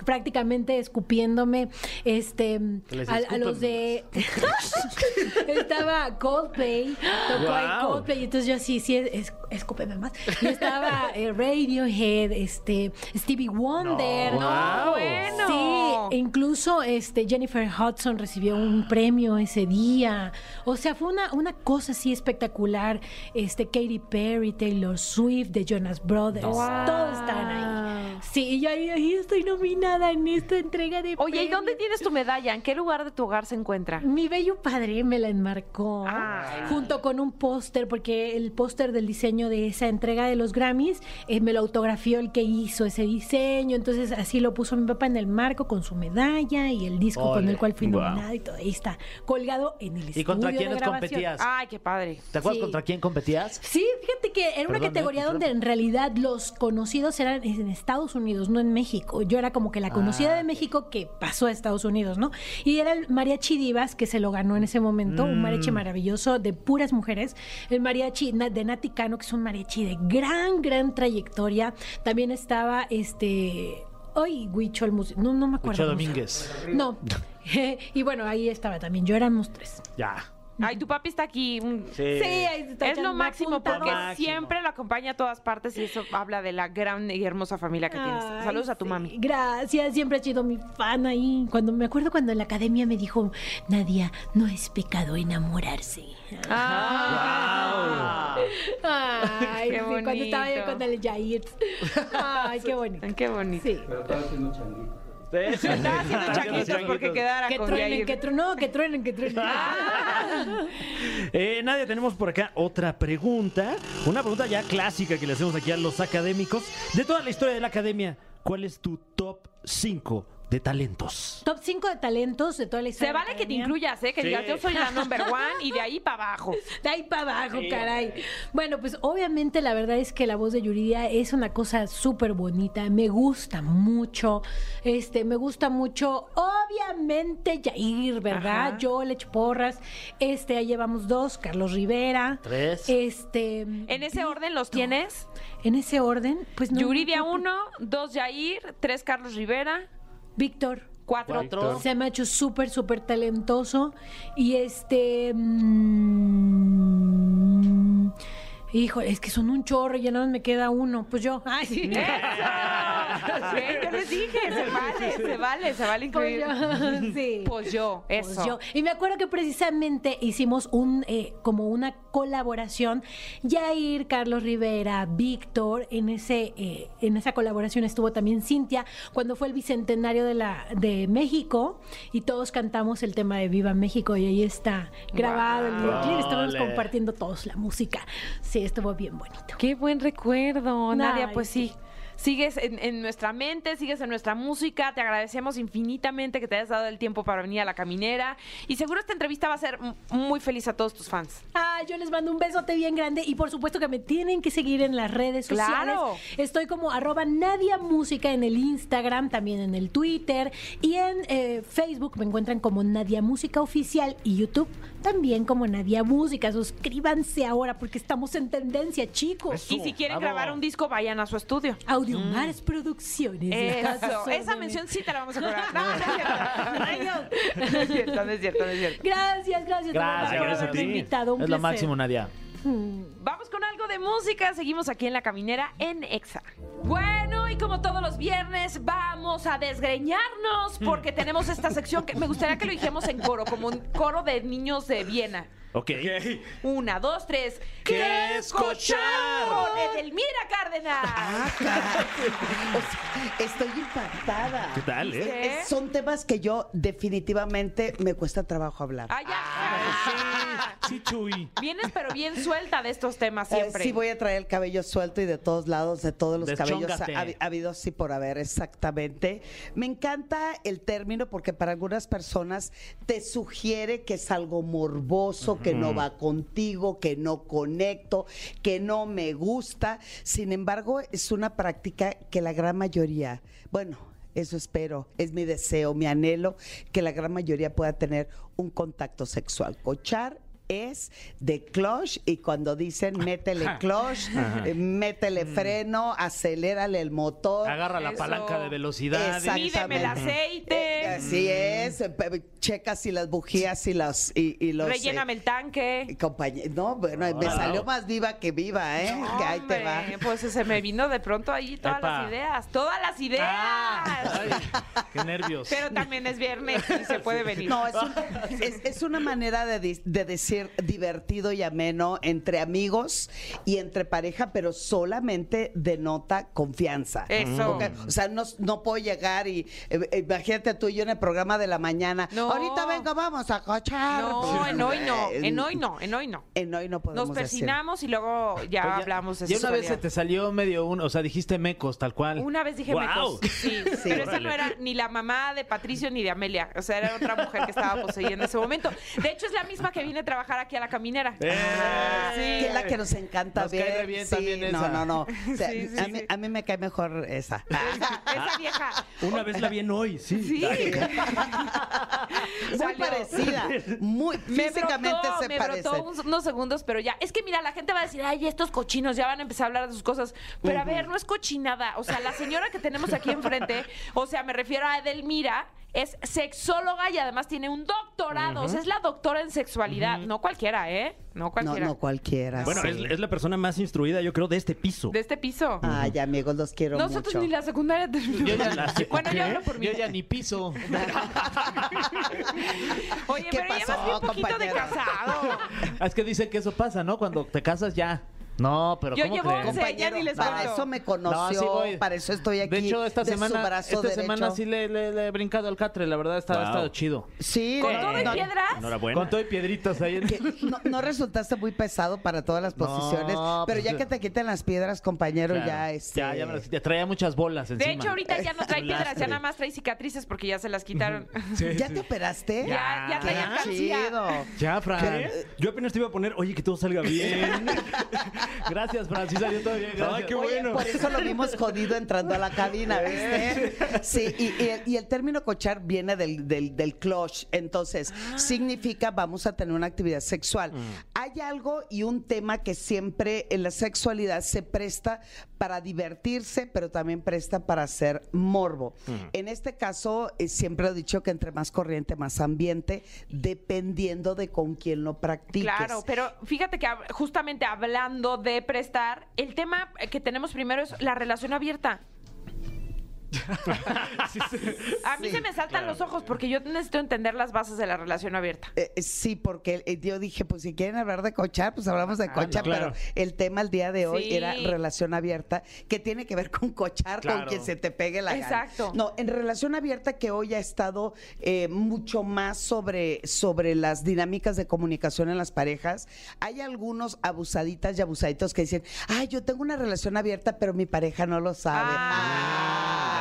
Speaker 5: prácticamente escupiéndome este a, los de <laughs> estaba Coldplay tocó ahí
Speaker 3: Wow.
Speaker 5: Coldplay y entonces yo así sí es, es- escúpeme más y estaba eh, Radiohead este Stevie Wonder
Speaker 3: No, wow.
Speaker 2: bueno.
Speaker 5: Sí, e incluso este Jennifer Hudson recibió un premio ese día. O sea, fue una, una cosa así espectacular. Este Katy Perry, Taylor Swift, de Jonas Brothers, todos estaban ahí. Sí, y yo ahí, estoy nominada en esta entrega de
Speaker 2: Oye, ¿y dónde. Tienes tu medalla? ¿En qué lugar de tu hogar se encuentra?
Speaker 5: Mi bello padre me la enmarcó junto con un póster, porque el póster del diseño de esa entrega de los Grammys eh, me lo autografió el que hizo ese diseño. Entonces así lo puso mi papá en el marco con su medalla y el disco con el cual fui nominada y todo. Ahí está colgado en el estudio
Speaker 3: ¿Y contra
Speaker 5: de
Speaker 3: quiénes
Speaker 5: grabación.
Speaker 3: competías?
Speaker 2: Ay, qué padre.
Speaker 3: ¿Te acuerdas
Speaker 5: Sí.
Speaker 3: contra quién competías?
Speaker 5: Sí, fíjate que era una
Speaker 3: Perdón,
Speaker 5: categoría
Speaker 3: Te
Speaker 5: donde en realidad los conocidos eran en Estados Unidos, no en México. Yo era como que la conocida
Speaker 3: Ah,
Speaker 5: de México que pasó a Estados Unidos, ¿no? Y era el mariachi divas que se lo ganó en ese momento, un
Speaker 3: Mm.
Speaker 5: mariachi maravilloso de puras mujeres. El mariachi de Nati Cano, que es un mariachi de gran, gran trayectoria. También estaba este... Ay, Huicho, el músico. No, no me acuerdo.
Speaker 3: Huicho Domínguez.
Speaker 5: No. <laughs> y bueno, ahí estaba también. Yo éramos tres.
Speaker 3: Ya.
Speaker 2: Ay, tu papi está aquí. mm,
Speaker 3: Sí.
Speaker 5: ahí está
Speaker 2: Es lo máximo
Speaker 5: apuntado.
Speaker 2: porque
Speaker 3: Máximo.
Speaker 2: siempre lo acompaña a todas partes y eso habla de la gran y hermosa familia que tienes.
Speaker 5: Ay,
Speaker 2: Saludos a tu
Speaker 5: sí,
Speaker 2: mami.
Speaker 5: Gracias, siempre ha sido mi fan ahí. Cuando me acuerdo cuando en la academia me dijo, Nadia, no es pecado enamorarse.
Speaker 2: Ah.
Speaker 5: Ay,
Speaker 2: Qué
Speaker 5: sí, cuando estaba yo con el Jair. Ay, qué bonito.
Speaker 2: Qué bonito.
Speaker 5: Sí.
Speaker 2: Estaba haciendo changuitos porque quedara
Speaker 5: Que
Speaker 2: con
Speaker 5: truenen, que truenen, no, que truenen, que truenen. <laughs>
Speaker 3: Eh,
Speaker 4: Nadia, tenemos por acá otra pregunta. Una pregunta ya clásica que le hacemos aquí a los académicos. De toda la historia de la academia, ¿cuál es tu top 5 de talentos?
Speaker 5: Top 5 de talentos de toda la historia.
Speaker 2: Se vale que te incluyas, ¿eh? Que
Speaker 4: Sí.
Speaker 2: digas, yo soy la <laughs> number one y de ahí para abajo. <laughs>
Speaker 5: De ahí para abajo, caray. Bueno, pues obviamente la verdad es que la voz de Yuridia es una cosa súper bonita. Me gusta mucho. Este, me gusta mucho, obviamente, Yair, ¿verdad?
Speaker 2: Ajá.
Speaker 5: Yo le echo porras. Este, ahí llevamos dos, Carlos Rivera.
Speaker 3: Tres.
Speaker 5: Este.
Speaker 2: ¿En ese orden los tienes?
Speaker 5: En ese orden, pues no.
Speaker 2: Yuridia
Speaker 5: no,
Speaker 2: 1, 2 Yair, 3 Carlos Rivera,
Speaker 5: Víctor.
Speaker 2: 4
Speaker 3: Cuatro.
Speaker 5: Se me ha hecho súper, súper talentoso. Y este. mm, híjole, es que son un chorro y ya nada más me queda uno. Pues yo. Ay, sí. <laughs> <laughs>
Speaker 2: Yo les dije, se vale, se vale, se vale
Speaker 5: Pues
Speaker 2: incluir.
Speaker 5: yo, sí.
Speaker 2: Pues yo,
Speaker 5: Pues
Speaker 2: eso.
Speaker 5: yo. Y me acuerdo que precisamente hicimos un eh, como una colaboración. Jair, Carlos Rivera, Víctor, en ese eh, en esa colaboración estuvo también Cintia cuando fue el bicentenario de la de México y todos cantamos el tema de Viva México y ahí está grabado el videoclip. Estábamos compartiendo todos la música. Sí, estuvo bien bonito.
Speaker 2: Qué buen recuerdo, Nadia.
Speaker 5: Ay,
Speaker 2: Pues
Speaker 5: sí.
Speaker 2: Sigues en, en nuestra mente, sigues en nuestra música. Te agradecemos infinitamente que te hayas dado el tiempo para venir a la caminera. Y seguro esta entrevista va a ser muy feliz a todos tus fans.
Speaker 5: Ah, yo les mando un besote bien grande y por supuesto que me tienen que seguir en las redes sociales.
Speaker 2: Claro.
Speaker 5: Estoy como arroba Nadia Música en el Instagram, también en el Twitter y en eh, Facebook me encuentran como Nadia Música Oficial y YouTube también como Nadia Música. Suscríbanse ahora porque estamos en tendencia, chicos.
Speaker 2: y si quieren
Speaker 3: bravo.
Speaker 2: grabar un disco, vayan a su estudio.
Speaker 5: Audio Mares Producciones.
Speaker 2: Eso, esa mención sí te la vamos a cobrar. No, no es cierto. No es cierto, <laughs> no es cierto, no es cierto.
Speaker 5: Gracias, gracias,
Speaker 3: Gracias,
Speaker 5: por
Speaker 4: gracias a ti.
Speaker 5: invitado. Un
Speaker 3: Es lo máximo, Nadia.
Speaker 2: Vamos con algo de música. Seguimos aquí en la caminera en Exa. Bueno, y como todos los viernes, vamos a desgreñarnos porque <laughs> tenemos esta sección que me gustaría que lo dijéramos en coro, como un coro de niños de Viena.
Speaker 4: Ok.
Speaker 2: Una, dos, tres.
Speaker 3: ¿Qué escuchar?
Speaker 2: Con Edelmira Cárdenas.
Speaker 6: Ah, caray. O sea, estoy impactada.
Speaker 4: ¿Qué tal, eh?
Speaker 2: ¿Qué?
Speaker 6: Son temas que yo definitivamente me cuesta trabajo hablar.
Speaker 2: Ay, ya.
Speaker 4: Sí, Chuy.
Speaker 2: Vienes pero bien suelta de estos temas
Speaker 6: Eh,
Speaker 2: siempre.
Speaker 6: sí voy a traer el cabello suelto y de todos lados, de todos los cabellos
Speaker 3: Deschóngate.
Speaker 6: ha- ha- habido sí por haber, exactamente. Me encanta el término porque para algunas personas te sugiere que es algo morboso, que no va contigo, que no conecto, que no me gusta. Sin embargo, es una práctica que la gran mayoría, bueno, eso espero, es mi deseo, mi anhelo, que la gran mayoría pueda tener un contacto sexual. Cochar es de clutch y cuando dicen métele clutch, eh, métele freno, acelérale el motor.
Speaker 3: Agarra la
Speaker 2: Eso.
Speaker 3: palanca de velocidad.
Speaker 2: Mídeme el aceite.
Speaker 6: Eh, Así es, pe- checa si las bujías y las y, y los
Speaker 2: Relléname el tanque.
Speaker 6: eh, compañe- No, bueno, me salió más viva que viva, ¿eh? <laughs> que ahí te va.
Speaker 2: Pues se me vino de pronto ahí todas
Speaker 3: Epa.
Speaker 2: las ideas. Todas las ideas.
Speaker 3: Ay, qué nervios.
Speaker 2: Pero también es viernes y se puede venir.
Speaker 6: No, es, un- es- es una manera de, de decir divertido y ameno entre amigos y entre pareja, pero solamente denota confianza.
Speaker 2: Eso.
Speaker 6: Porque, o sea, no, no puedo llegar y eh, imagínate tú y yo en el programa de la mañana.
Speaker 2: No.
Speaker 6: Ahorita vengo, vamos a cochar.
Speaker 2: No, en hoy no,
Speaker 6: Eh,
Speaker 2: en hoy no, en hoy no.
Speaker 6: En hoy no podemos
Speaker 2: Nos
Speaker 6: decir.
Speaker 2: persinamos y luego ya hablamos de
Speaker 3: Y una vez se te salió medio un, o sea, dijiste mecos, tal cual.
Speaker 2: Una vez dije mecos. Sí, <laughs>
Speaker 6: Sí.
Speaker 2: pero esa no era ni la mamá de Patricio ni de Amelia. O sea, era otra mujer que estaba poseída en ese momento. De hecho, es la misma que viene a aquí a la caminera.
Speaker 6: Ah,
Speaker 2: Sí.
Speaker 6: que es la que nos encanta
Speaker 3: Nos
Speaker 6: ver.
Speaker 3: cae bien
Speaker 6: Sí,
Speaker 3: también
Speaker 6: no,
Speaker 3: esa.
Speaker 6: no, no. <laughs> O sea,
Speaker 2: Sí, sí,
Speaker 6: a, mí,
Speaker 2: sí.
Speaker 6: a mí me cae mejor esa. <laughs>
Speaker 2: Esa, esa vieja.
Speaker 4: Una vez la vi en hoy, sí.
Speaker 2: Sí. <laughs>
Speaker 6: Muy
Speaker 2: Salió.
Speaker 6: parecida. Muy
Speaker 2: Me
Speaker 6: físicamente
Speaker 2: brotó,
Speaker 6: se
Speaker 2: me
Speaker 6: parecen.
Speaker 2: brotó unos segundos, pero ya. Es que mira, la gente va a decir, ay, estos cochinos ya van a empezar a hablar de sus cosas. Pero a ver, no es cochinada. O sea, la señora que tenemos aquí enfrente, o sea, me refiero a Edelmira, es sexóloga y además tiene un doctorado. O sea, es la doctora en sexualidad. No cualquiera, ¿eh? No
Speaker 6: No,
Speaker 2: cualquiera.
Speaker 6: no cualquiera.
Speaker 4: Bueno,
Speaker 6: sí.
Speaker 4: es, es la persona más instruida, yo creo, de este piso.
Speaker 2: De este piso.
Speaker 6: Ay, amigos, los quiero
Speaker 2: Nosotros
Speaker 6: mucho.
Speaker 2: ni la secundaria.
Speaker 3: Yo ya la-
Speaker 2: Bueno, yo hablo por mí.
Speaker 3: Yo ya ni piso. <laughs>
Speaker 2: Oye,
Speaker 6: ¿Qué
Speaker 2: pero llevas
Speaker 6: pasó,
Speaker 2: bien poquito de
Speaker 6: compañero?
Speaker 2: casado.
Speaker 3: Es que dicen que eso pasa, ¿no? Cuando te casas ya. No, pero
Speaker 2: Yo
Speaker 3: ¿cómo
Speaker 2: llevo
Speaker 3: crees?
Speaker 2: once. ya ni les
Speaker 6: para
Speaker 2: cuento.
Speaker 6: eso me
Speaker 3: No,
Speaker 6: conoció,
Speaker 3: sí voy.
Speaker 6: para eso estoy aquí.
Speaker 3: De hecho, esta
Speaker 6: de su
Speaker 3: semana,
Speaker 6: brazo
Speaker 3: esta
Speaker 6: derecho.
Speaker 3: semana sí le, le- le he brincado al catre, la verdad está,
Speaker 4: Wow.
Speaker 3: ha estado chido.
Speaker 6: Sí,
Speaker 2: ¿Con
Speaker 6: no,
Speaker 2: todo y
Speaker 6: no,
Speaker 2: piedras?
Speaker 4: Enhorabuena.
Speaker 3: Con todo y piedritas ahí. en-
Speaker 6: que no, no resultaste muy pesado para todas las
Speaker 3: No,
Speaker 6: posiciones, pero
Speaker 3: pues
Speaker 6: ya que te quiten las piedras, compañero,
Speaker 3: Claro.
Speaker 6: ya este
Speaker 3: Ya, ya me las quité. Traía muchas bolas encima.
Speaker 2: De hecho, ahorita ya no trae <laughs> piedras, ya
Speaker 3: Lastre.
Speaker 2: nada más trae cicatrices porque ya se las quitaron. <laughs>
Speaker 6: ¿Ya te operaste?
Speaker 2: Ya, ya
Speaker 6: Qué
Speaker 2: alcancía.
Speaker 6: chido.
Speaker 3: Ya, Fran.
Speaker 4: Yo apenas te iba a poner, oye, que todo salga bien. <laughs>
Speaker 3: Gracias, Fran. Sí salió todo bien. Gracias.
Speaker 4: Ay, qué
Speaker 6: Oye,
Speaker 4: bueno.
Speaker 6: por eso lo vimos jodido entrando a la cabina, ¿viste? Sí, y, y el, y el término cochar viene del, del, del cloche. Entonces, significa vamos a tener una actividad sexual. Hay algo y un tema que siempre en la sexualidad se presta para divertirse, pero también presta para hacer morbo. En este caso, eh, siempre he dicho que entre más corriente, más ambiente, dependiendo de con quién lo practiques.
Speaker 2: Claro, pero fíjate que justamente hablando de prestar, el tema que tenemos primero es la relación abierta. <laughs> A mí
Speaker 6: Sí,
Speaker 2: se me saltan los ojos porque yo necesito entender las bases de la relación abierta.
Speaker 6: Eh, eh, sí, porque eh, yo dije, pues si quieren hablar de cochar, pues hablamos de cochar,
Speaker 4: no, claro.
Speaker 6: pero el tema el día de hoy
Speaker 2: Sí.
Speaker 6: era relación abierta, que tiene que ver con cochar, con que se te pegue la gana.
Speaker 2: Exacto.
Speaker 6: No, en relación abierta que hoy ha estado eh, mucho más sobre, sobre las dinámicas de comunicación en las parejas, hay algunos abusaditas y abusaditos que dicen, ay, yo tengo una relación abierta, pero mi pareja no lo sabe.
Speaker 2: Ay.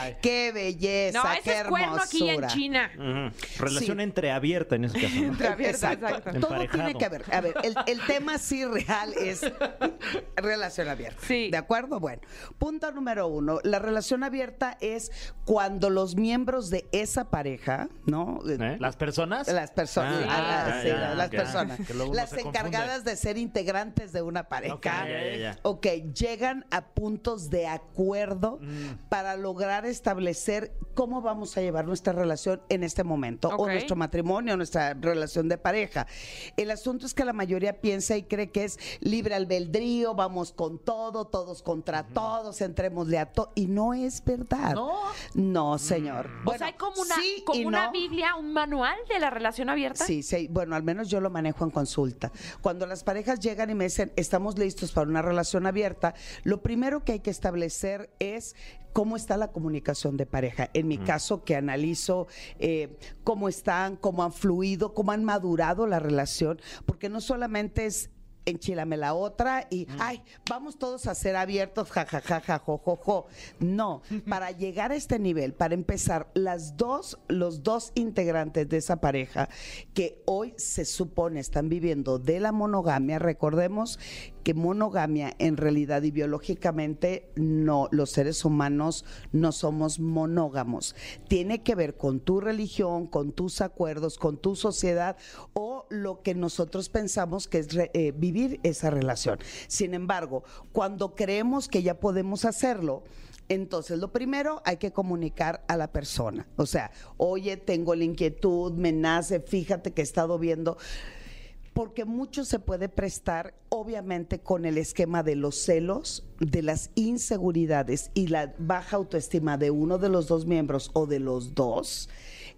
Speaker 6: Ay, qué belleza,
Speaker 2: No,
Speaker 6: qué
Speaker 2: ese es cuerno aquí en
Speaker 6: hermosura.
Speaker 2: China.
Speaker 4: Relación
Speaker 6: Sí.
Speaker 4: entreabierta en ese caso. ¿no?
Speaker 2: Entreabierta, exacto.
Speaker 6: Todo tiene que ver. A ver, el, el tema sí real es <laughs> relación abierta.
Speaker 2: Sí.
Speaker 6: ¿De acuerdo? Bueno, punto número uno. La relación abierta es cuando los miembros de esa pareja, ¿no?
Speaker 4: ¿Eh?
Speaker 3: ¿Las personas?
Speaker 6: Las personas,
Speaker 4: Ah,
Speaker 6: ah, sí,
Speaker 4: ya,
Speaker 6: las
Speaker 4: ya.
Speaker 6: personas, las
Speaker 3: se
Speaker 6: encargadas de ser integrantes de una pareja,
Speaker 3: Ok, ya,
Speaker 4: ya, ya.
Speaker 6: ok, llegan a puntos de acuerdo
Speaker 3: Mm.
Speaker 6: para lograr establecer cómo vamos a llevar nuestra relación en este momento, o nuestro matrimonio, nuestra relación de pareja. El asunto es que la mayoría piensa y cree que es libre albedrío, vamos con todo, todos contra todos, entrémosle a todo, y no es verdad.
Speaker 3: No.
Speaker 6: No, señor.
Speaker 2: o sea, hay como una,
Speaker 6: sí
Speaker 2: como una
Speaker 6: no.
Speaker 2: Biblia, un manual de la relación abierta.
Speaker 6: Sí, sí, bueno, al menos yo lo manejo en consulta. Cuando las parejas llegan y me dicen, estamos listos para una relación abierta, lo primero que hay que establecer es cómo está la comunicación de pareja. En mi caso, que analizo eh, cómo están, cómo han fluido, cómo han madurado la relación, porque no solamente es enchilame la otra y, ay, vamos todos a ser abiertos, jajajaja, jo, jo, jo. No, <laughs> para llegar a este nivel, para empezar, las dos, los dos integrantes de esa pareja que hoy se supone están viviendo de la monogamia, recordemos que monogamia en realidad y biológicamente no, los seres humanos no somos monógamos. Tiene que ver con tu religión, con tus acuerdos, con tu sociedad o lo que nosotros pensamos que es re- eh, vivir esa relación. Sin embargo, cuando creemos que ya podemos hacerlo, entonces, lo primero hay que comunicar a la persona. O sea, oye, tengo la inquietud, me nace, fíjate que he estado viendo porque mucho se puede prestar, obviamente, con el esquema de los celos, de las inseguridades y la baja autoestima de uno de los dos miembros o de los dos,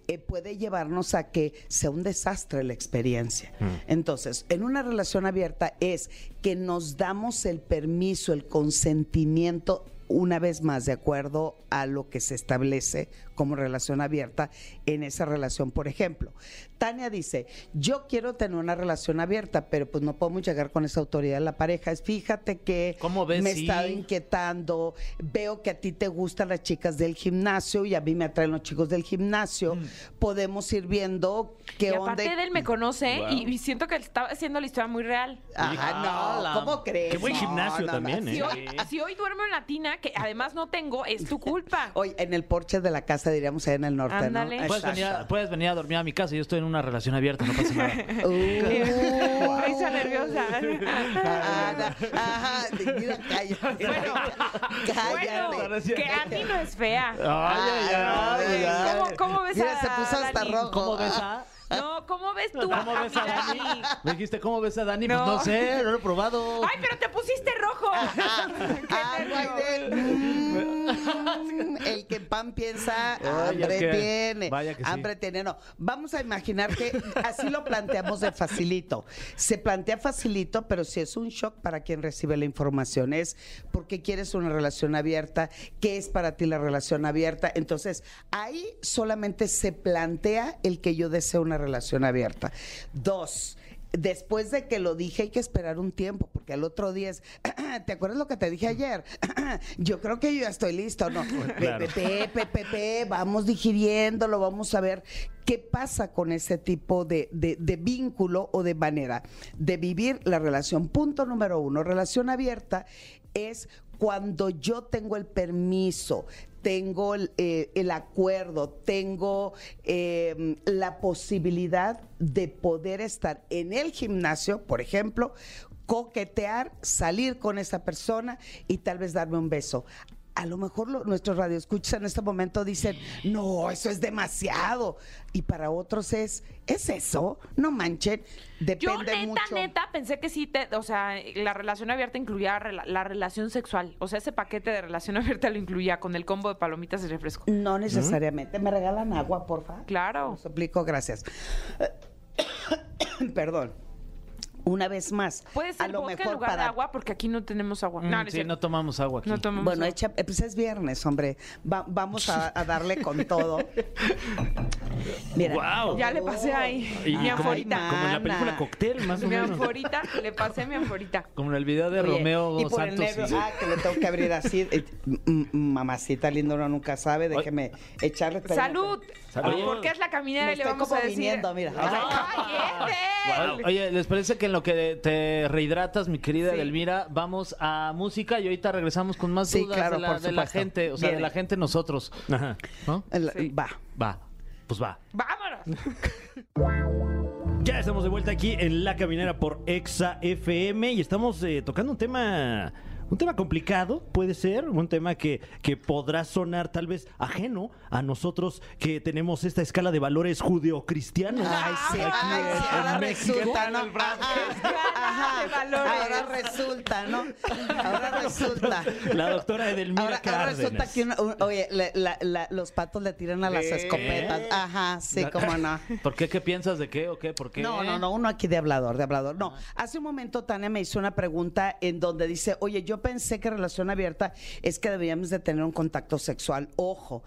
Speaker 6: eh, puede llevarnos a que sea un desastre la experiencia. Entonces, en una relación abierta es que nos damos el permiso, el consentimiento una vez más, de acuerdo a lo que se establece como relación abierta en esa relación. Por ejemplo, Tania dice, yo quiero tener una relación abierta, pero pues no podemos llegar con esa autoridad de la pareja. Es, Fíjate que
Speaker 3: ¿Cómo ves?
Speaker 6: me
Speaker 3: Sí.
Speaker 6: está inquietando, veo que a ti te gustan las chicas del gimnasio y a mí me atraen los chicos del gimnasio. Podemos ir viendo qué
Speaker 2: y
Speaker 6: onda.
Speaker 2: aparte de él me conoce
Speaker 4: Wow.
Speaker 2: y, y siento que estaba haciendo la historia muy real.
Speaker 6: Ajá, no,
Speaker 3: Ala.
Speaker 6: ¿cómo crees?
Speaker 4: Qué buen gimnasio
Speaker 6: no, no.
Speaker 4: también, ¿eh?
Speaker 2: Si hoy, si hoy duermo en la tina, que además no tengo, es tu <laughs> culpa.
Speaker 6: Hoy en el porche de la casa, diríamos allá en el norte,
Speaker 2: Ándale.
Speaker 6: ¿no?
Speaker 3: Puedes venir, a, puedes venir a dormir a mi casa. Yo estoy en una relación abierta, no pasa nada. <laughs>
Speaker 6: Uh.
Speaker 2: Risa nerviosa.
Speaker 6: Ana, ajá, mira, cállate.
Speaker 2: Bueno,
Speaker 6: cállate.
Speaker 2: bueno, que Andy no es fea.
Speaker 3: Ay, ay, ay, ay.
Speaker 2: ¿Cómo, cómo ves
Speaker 6: Mira,
Speaker 2: a
Speaker 6: se puso hasta
Speaker 2: Dani?
Speaker 6: rojo.
Speaker 3: ¿Cómo ves a...?
Speaker 2: No, ¿cómo ves tú
Speaker 3: ¿Cómo
Speaker 2: a
Speaker 3: ves a Dani? Me dijiste, ¿cómo ves a Dani?
Speaker 2: No.
Speaker 3: Pues no sé, no lo he probado.
Speaker 2: Ay, pero te pusiste rojo. <laughs> Qué
Speaker 6: Ay, mm, el que pan piensa,
Speaker 3: Ay,
Speaker 6: hambre
Speaker 3: es que-
Speaker 6: tiene.
Speaker 3: vaya que sí.
Speaker 6: hambre tiene, no. Vamos a imaginar que así lo planteamos de facilito. Se plantea facilito, pero sí es un shock para quien recibe la información. Es porque quieres una relación abierta, qué es para ti la relación abierta. Entonces, ahí solamente se plantea el que yo deseo una relación abierta. Dos, después de que lo dije hay que esperar un tiempo, porque al otro día es, <clears throat> ¿te acuerdas lo que te dije ayer? <clears throat> yo creo que yo ya estoy listo, ¿no?
Speaker 4: Claro.
Speaker 6: Pepe, Pepe, Pepe, vamos digiriéndolo, vamos a ver qué pasa con ese tipo de, de- de vínculo o de manera de vivir la relación. Punto número uno, relación abierta es cuando yo tengo el permiso, tengo eh, el acuerdo, tengo eh, la posibilidad de poder estar en el gimnasio, por ejemplo, coquetear, salir con esa persona y tal vez darme un beso. A lo mejor lo- nuestros radioescuchas en este momento dicen, no, eso es demasiado. Y para otros es, ¿es eso? No manchen. Depende
Speaker 2: Yo neta,
Speaker 6: mucho.
Speaker 2: neta, pensé que sí, te, o sea, la relación abierta incluía la relación sexual. O sea, ese paquete de relación <laughs> abierta lo incluía con el combo de palomitas y refresco.
Speaker 6: No necesariamente. ¿Me regalan agua, porfa?
Speaker 2: Claro.
Speaker 6: Lo suplico, gracias. <coughs> Perdón. Una vez más.
Speaker 2: Puede
Speaker 6: a
Speaker 2: ser
Speaker 6: lo
Speaker 2: vodka en
Speaker 6: mejor
Speaker 2: lugar de
Speaker 6: para
Speaker 2: agua porque aquí no tenemos agua.
Speaker 3: Mm,
Speaker 2: no,
Speaker 3: sí, no tomamos agua aquí.
Speaker 2: No tomamos
Speaker 6: Bueno,
Speaker 2: agua.
Speaker 6: echa, eh, pues es viernes, hombre. Va- vamos a, a darle con todo. <laughs> Mira.
Speaker 4: Guau.
Speaker 2: Ya le pasé ahí.
Speaker 4: Y
Speaker 2: mi anforita.
Speaker 4: como en la película. Cóctel, más o
Speaker 2: Mi
Speaker 4: menos.
Speaker 2: anforita, le pasé mi anforita. <laughs>
Speaker 3: Como en el video de
Speaker 6: Oye,
Speaker 3: Romeo
Speaker 6: y por el
Speaker 3: Santos.
Speaker 6: nervio,
Speaker 3: y-
Speaker 6: ah, que le tengo que abrir así. eh, mamacita linda, uno nunca sabe. Déjeme echarle.
Speaker 2: ¡Salud!
Speaker 3: Salud.
Speaker 2: Porque es la caminera
Speaker 6: Me
Speaker 2: y le vamos
Speaker 6: como
Speaker 2: a decir.
Speaker 6: viniendo, mira.
Speaker 2: ¡Ay, este!
Speaker 3: Oye, ¿les parece que en lo que te rehidratas, mi querida
Speaker 2: Sí.
Speaker 3: Edelmira, vamos a música y ahorita regresamos con más
Speaker 6: Sí,
Speaker 3: dudas
Speaker 6: claro,
Speaker 3: de, la, de gente, o sea, de la gente nosotros,
Speaker 4: Ajá.
Speaker 3: ¿no?
Speaker 6: El-
Speaker 2: Sí.
Speaker 6: Va.
Speaker 3: Va, pues va.
Speaker 2: ¡Vámonos! <laughs>
Speaker 4: Ya estamos de vuelta aquí en La Caminera por Exa FM y estamos eh, tocando un tema, un tema complicado, puede ser, un tema que, que podrá sonar tal vez ajeno a nosotros que tenemos esta escala de valores judeocristianos.
Speaker 6: Ay, sí,
Speaker 4: Aquí
Speaker 6: ay,
Speaker 4: en-
Speaker 6: sí, ahora resulta, ¿no? Ajá. Ahora resulta, ¿no? Ahora <laughs> resulta.
Speaker 4: La doctora Edelmira
Speaker 6: Ahora, ahora resulta que, uno- un- oye, la- la- la- los patos le tiran a las escopetas. Ajá, sí, cómo no. <laughs>
Speaker 3: ¿Por qué? ¿Qué piensas de qué o qué? ¿Por qué?
Speaker 6: No, no, no, uno aquí de hablador, de hablador. No, hace un momento Tania me hizo una pregunta en donde dice, oye, yo pensé que relación abierta es que debíamos de tener un contacto sexual. Ojo,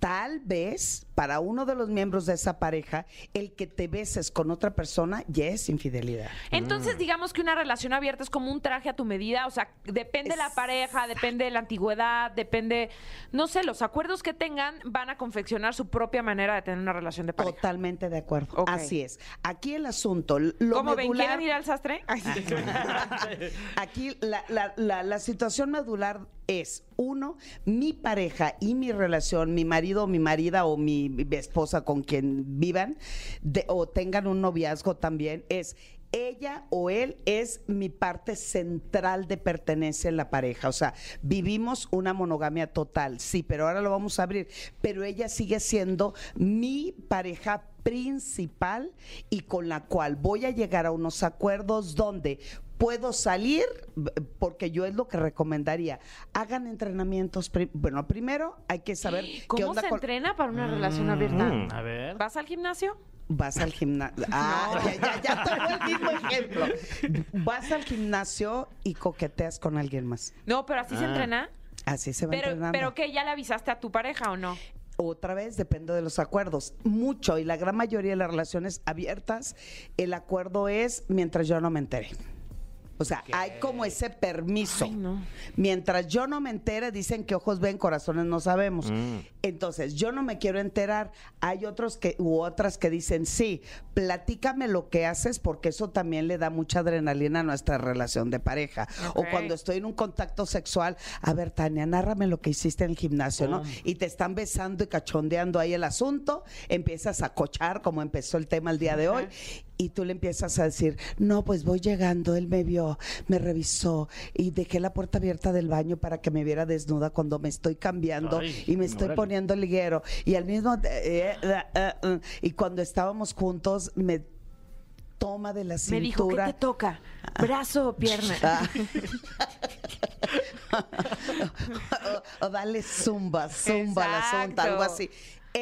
Speaker 6: tal vez para uno de los miembros de esa pareja, el que te beses con otra persona ya es infidelidad.
Speaker 2: Entonces, digamos que una relación abierta es como un traje a tu medida, o sea, depende de la pareja, depende de la antigüedad, depende, no sé, los acuerdos que tengan van a confeccionar su propia manera de tener una relación de pareja.
Speaker 6: Totalmente de acuerdo. Así es. Aquí el asunto, lo
Speaker 2: ¿Cómo ven?
Speaker 6: medular-
Speaker 2: ¿Quieren ir al sastre? <laughs>
Speaker 6: Aquí la, la- la- la situación medular es, uno, mi pareja y mi relación, mi marido o mi marida o mi, esposa con quien vivan o tengan un noviazgo también, es ella o él es mi parte central de pertenencia en la pareja. O sea, vivimos una monogamia total, sí, pero ahora lo vamos a abrir. Pero ella sigue siendo mi pareja principal y con la cual voy a llegar a unos acuerdos donde puedo salir, porque yo es lo que recomendaría. Hagan entrenamientos. pri- Bueno, primero hay que saber <gasps> qué
Speaker 2: ¿Cómo
Speaker 6: onda
Speaker 2: se
Speaker 6: con-
Speaker 2: entrena para una relación abierta?
Speaker 4: Mm.
Speaker 3: A ver.
Speaker 2: ¿Vas al gimnasio?
Speaker 6: Vas al gimnasio. <laughs> Ah, ya, ya, ya tomó el mismo ejemplo. Vas al gimnasio y coqueteas con alguien más.
Speaker 2: No, pero así se
Speaker 4: Ah.
Speaker 2: entrena.
Speaker 6: Así se va
Speaker 2: Pero,
Speaker 6: entrenando.
Speaker 2: pero que ya le avisaste a tu pareja o no?
Speaker 6: Otra vez depende de los acuerdos. Mucho y la gran mayoría de las relaciones abiertas, el acuerdo es mientras yo no me entere. O sea, hay como ese permiso.
Speaker 2: Ay, no.
Speaker 6: Mientras yo no me entere, dicen que ojos ven, corazones no sabemos.
Speaker 4: Mm.
Speaker 6: Entonces, yo no me quiero enterar. Hay otros que, u otras que dicen, sí, platícame lo que haces, porque eso también le da mucha adrenalina a nuestra relación de pareja. O cuando estoy en un contacto sexual, a ver, Tania, nárrame lo que hiciste en el gimnasio, ¿no? Y te están besando y cachondeando ahí el asunto, empiezas a cochar, como empezó el tema el día de hoy, y tú le empiezas a decir, no, pues voy llegando, él me vio, me revisó y dejé la puerta abierta del baño para que me viera desnuda cuando me estoy cambiando
Speaker 4: Ay,
Speaker 6: y me estoy
Speaker 4: órale.
Speaker 6: poniendo liguero. Y al mismo, eh, eh, eh, eh, y cuando estábamos juntos, me toma de la
Speaker 2: Me dijo, ¿qué
Speaker 6: cintura.
Speaker 2: te toca? ¿Brazo o pierna? <laughs>
Speaker 6: Ah. <laughs> o, o dale zumba, zumba al asunto, algo así.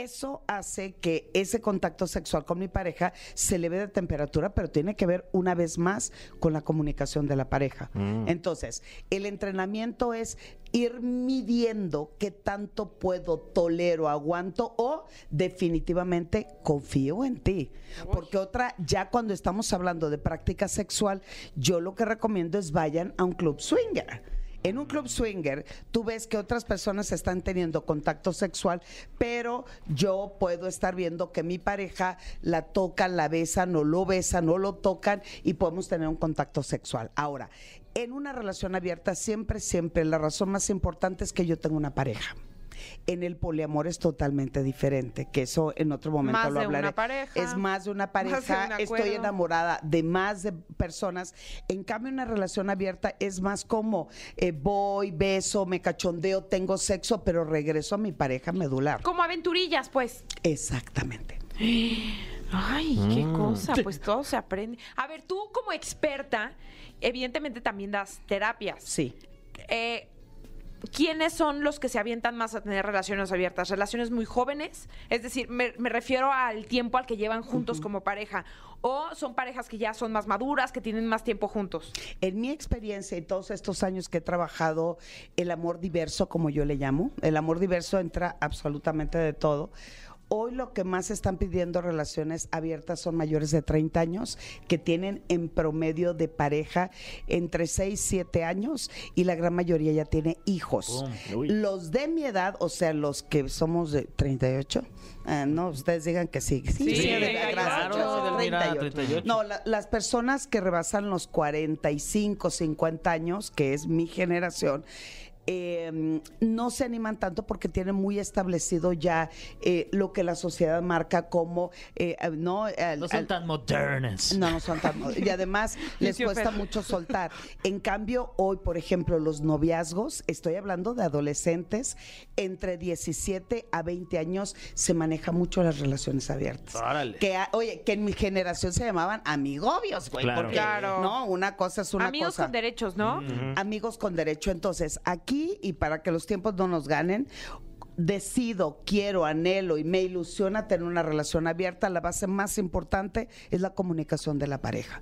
Speaker 6: Eso hace que ese contacto sexual con mi pareja se eleve de temperatura, pero tiene que ver una vez más con la comunicación de la pareja. Entonces, el entrenamiento es ir midiendo qué tanto puedo, tolero, aguanto o definitivamente confío en ti. Porque otra, ya cuando estamos hablando de práctica sexual, yo lo que recomiendo es vayan a un club swinger. En un club swinger, tú ves que otras personas están teniendo contacto sexual, pero yo puedo estar viendo que mi pareja la tocan, la besan, o lo besan, o lo tocan y podemos tener un contacto sexual. Ahora, en una relación abierta, siempre, siempre, la razón más importante es que yo tengo una pareja. En el poliamor es totalmente diferente, que eso en otro momento
Speaker 2: Más
Speaker 6: lo
Speaker 2: de una
Speaker 6: hablaré.
Speaker 2: pareja,
Speaker 6: es más de una
Speaker 2: más de un
Speaker 6: pareja, estoy enamorada de más de personas. En cambio, una relación abierta es más como eh, voy, beso, me cachondeo, tengo sexo, pero regreso a mi pareja medular.
Speaker 2: Como aventurillas, pues.
Speaker 6: Exactamente.
Speaker 2: Ay, qué cosa, pues todo se aprende. A ver, tú como experta, evidentemente también das terapias.
Speaker 6: Sí.
Speaker 2: Eh, ¿Quiénes son los que se avientan más a tener relaciones abiertas? ¿Relaciones muy jóvenes? Es decir, me, me refiero al tiempo al que llevan juntos como pareja. ¿O son parejas que ya son más maduras, que tienen más tiempo juntos?
Speaker 6: En mi experiencia y todos estos años que he trabajado el amor diverso, como yo le llamo, el amor diverso entra absolutamente de todo. Hoy lo que más están pidiendo relaciones abiertas son mayores de 30 años que tienen en promedio de pareja entre 6 y 7 años y la gran mayoría ya tiene hijos. Los de mi edad, o sea, los que somos de 38, ah, no, ustedes digan que sí. Sí,
Speaker 2: Sí,
Speaker 6: sí, de-
Speaker 2: 38.
Speaker 6: gracias.
Speaker 3: Claro, Edelmira, 38.
Speaker 6: No, la- las personas que rebasan los 45, 50 años, que es mi generación, eh, no se animan tanto porque tienen muy establecido ya eh, lo que la sociedad marca como eh, eh, no Al-
Speaker 3: No son
Speaker 6: al-
Speaker 3: tan modernas.
Speaker 6: no, no son tan y además <laughs> les cuesta mucho soltar. En cambio, hoy, por ejemplo, los noviazgos, estoy hablando de adolescentes entre 17 a 20 años, se maneja mucho las relaciones abiertas.
Speaker 3: Órale.
Speaker 6: Que, oye, que en mi generación se llamaban amigobios, güey.
Speaker 4: Claro.
Speaker 6: Porque,
Speaker 2: Claro.
Speaker 6: no, una cosa es una
Speaker 2: Amigos
Speaker 6: cosa.
Speaker 2: con derechos, ¿no?
Speaker 6: Amigos con derecho. Entonces, aquí, y para que los tiempos no nos ganen, decido, quiero, anhelo y me ilusiona tener una relación abierta, la base más importante es la comunicación de la pareja.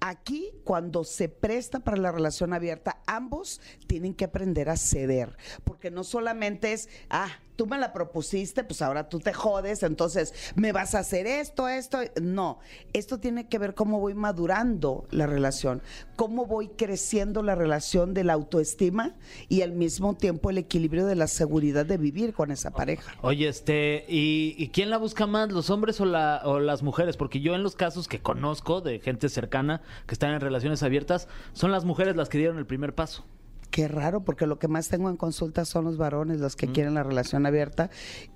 Speaker 6: Aquí, cuando se presta para la relación abierta, ambos tienen que aprender a ceder, porque no solamente es, ah, tú me la propusiste, pues ahora tú te jodes, entonces me vas a hacer esto, esto. No, esto tiene que ver cómo voy madurando la relación, cómo voy creciendo la relación de la autoestima y al mismo tiempo el equilibrio de la seguridad de vivir con esa pareja.
Speaker 3: Oye, este, ¿y, y quién la busca más, los hombres o, la, o las mujeres? Porque yo en los casos que conozco de gente cercana que están en relaciones abiertas, son las mujeres las que dieron el primer paso.
Speaker 6: Qué raro, porque lo que más tengo en consulta son los varones, los que quieren la relación abierta.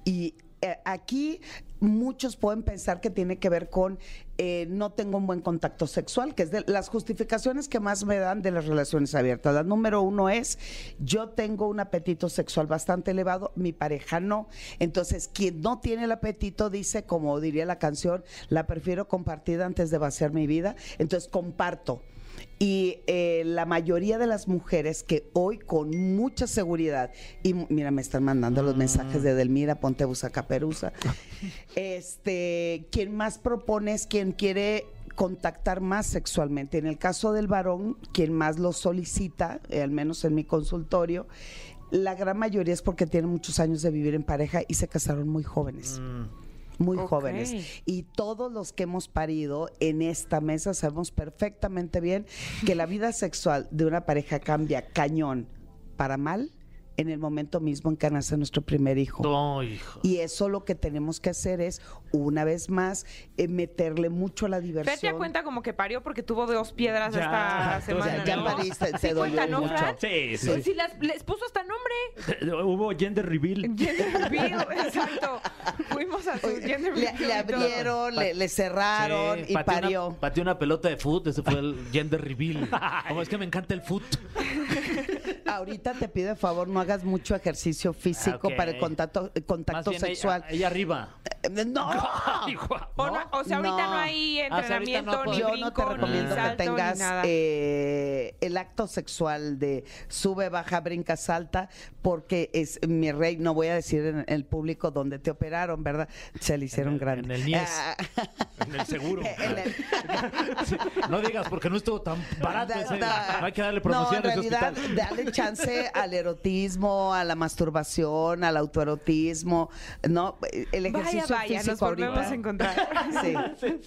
Speaker 6: Y eh, aquí muchos pueden pensar que tiene que ver con eh, no tengo un buen contacto sexual, que es de las justificaciones que más me dan de las relaciones abiertas. La número uno es, yo tengo un apetito sexual bastante elevado, mi pareja no. Entonces, quien no tiene el apetito dice, como diría la canción, la prefiero compartida antes de vaciar mi vida. Entonces, comparto. Y eh, la mayoría de las mujeres que hoy con mucha seguridad, y mira, me están mandando los mensajes de Delmira, ponte busaca perusa. <laughs> Este, quien más propone es quien quiere contactar más sexualmente. En el caso del varón, quien más lo solicita, eh, al menos en mi consultorio, la gran mayoría es porque tienen muchos años de vivir en pareja y se casaron muy jóvenes muy jóvenes. Y todos los que hemos parido en esta mesa sabemos perfectamente bien que la vida sexual de una pareja cambia cañón para mal en el momento mismo en que nace nuestro primer hijo.
Speaker 3: No, hijo.
Speaker 6: Y eso lo que tenemos que hacer es, una vez más, eh, meterle mucho a la
Speaker 2: Fer
Speaker 6: diversión.
Speaker 2: ya cuenta como que parió porque tuvo dos piedras
Speaker 4: Ya,
Speaker 2: esta
Speaker 4: o sea,
Speaker 2: semana.
Speaker 6: ya
Speaker 2: ¿no?
Speaker 6: pariste, te
Speaker 2: Sí
Speaker 6: dolió
Speaker 2: cuenta, ¿no,
Speaker 6: mucho.
Speaker 4: Sí, sí.
Speaker 2: Sí, las- les puso hasta nombre.
Speaker 4: Hubo gender reveal. <laughs>
Speaker 2: Gender reveal, exacto. Fuimos a su
Speaker 6: Oye,
Speaker 2: gender
Speaker 6: le,
Speaker 2: reveal
Speaker 6: le abrieron, le, le cerraron
Speaker 3: Sí,
Speaker 6: y
Speaker 3: pateó
Speaker 6: parió.
Speaker 3: Una, pateó una pelota de foot, ese fue el gender reveal. <laughs> Como es que me encanta el foot. <laughs>
Speaker 6: Ahorita te pido de favor no hagas mucho ejercicio físico
Speaker 3: Ah, ok.
Speaker 6: para el contacto, el
Speaker 3: Más
Speaker 6: contacto
Speaker 3: bien ella-
Speaker 6: sexual.
Speaker 3: Ella, <laughs> arriba.
Speaker 6: No.
Speaker 4: Ay, guau.
Speaker 2: O, no- o sea, ahorita no,
Speaker 6: No.
Speaker 2: hay
Speaker 3: Ah, o sea,
Speaker 2: entrenamiento,
Speaker 3: no,
Speaker 2: ni
Speaker 6: Yo
Speaker 2: brinco,
Speaker 6: no te recomiendo
Speaker 2: ni
Speaker 6: que tengas eh, el acto sexual de sube, baja, brinca, salta, porque es mi rey, no voy a decir en el público donde te operaron, ¿verdad? Se le hicieron
Speaker 3: el-
Speaker 6: grande.
Speaker 3: en el Nies.
Speaker 6: Ah, <laughs>
Speaker 4: En el seguro. <laughs>
Speaker 6: en el-
Speaker 3: Sí, no digas porque no estuvo tan barato
Speaker 6: Da-
Speaker 3: ese.
Speaker 6: da-
Speaker 3: Hay que darle
Speaker 6: No,
Speaker 3: promoción
Speaker 6: en
Speaker 3: a ese
Speaker 6: realidad,
Speaker 3: hospital.
Speaker 6: darle chance al erotismo, a la masturbación, al autoerotismo, ¿no? El ejercicio
Speaker 2: Vaya, vaya, nos
Speaker 6: físico
Speaker 2: volvemos
Speaker 6: ahorita.
Speaker 2: a encontrar. <laughs>
Speaker 6: Sí.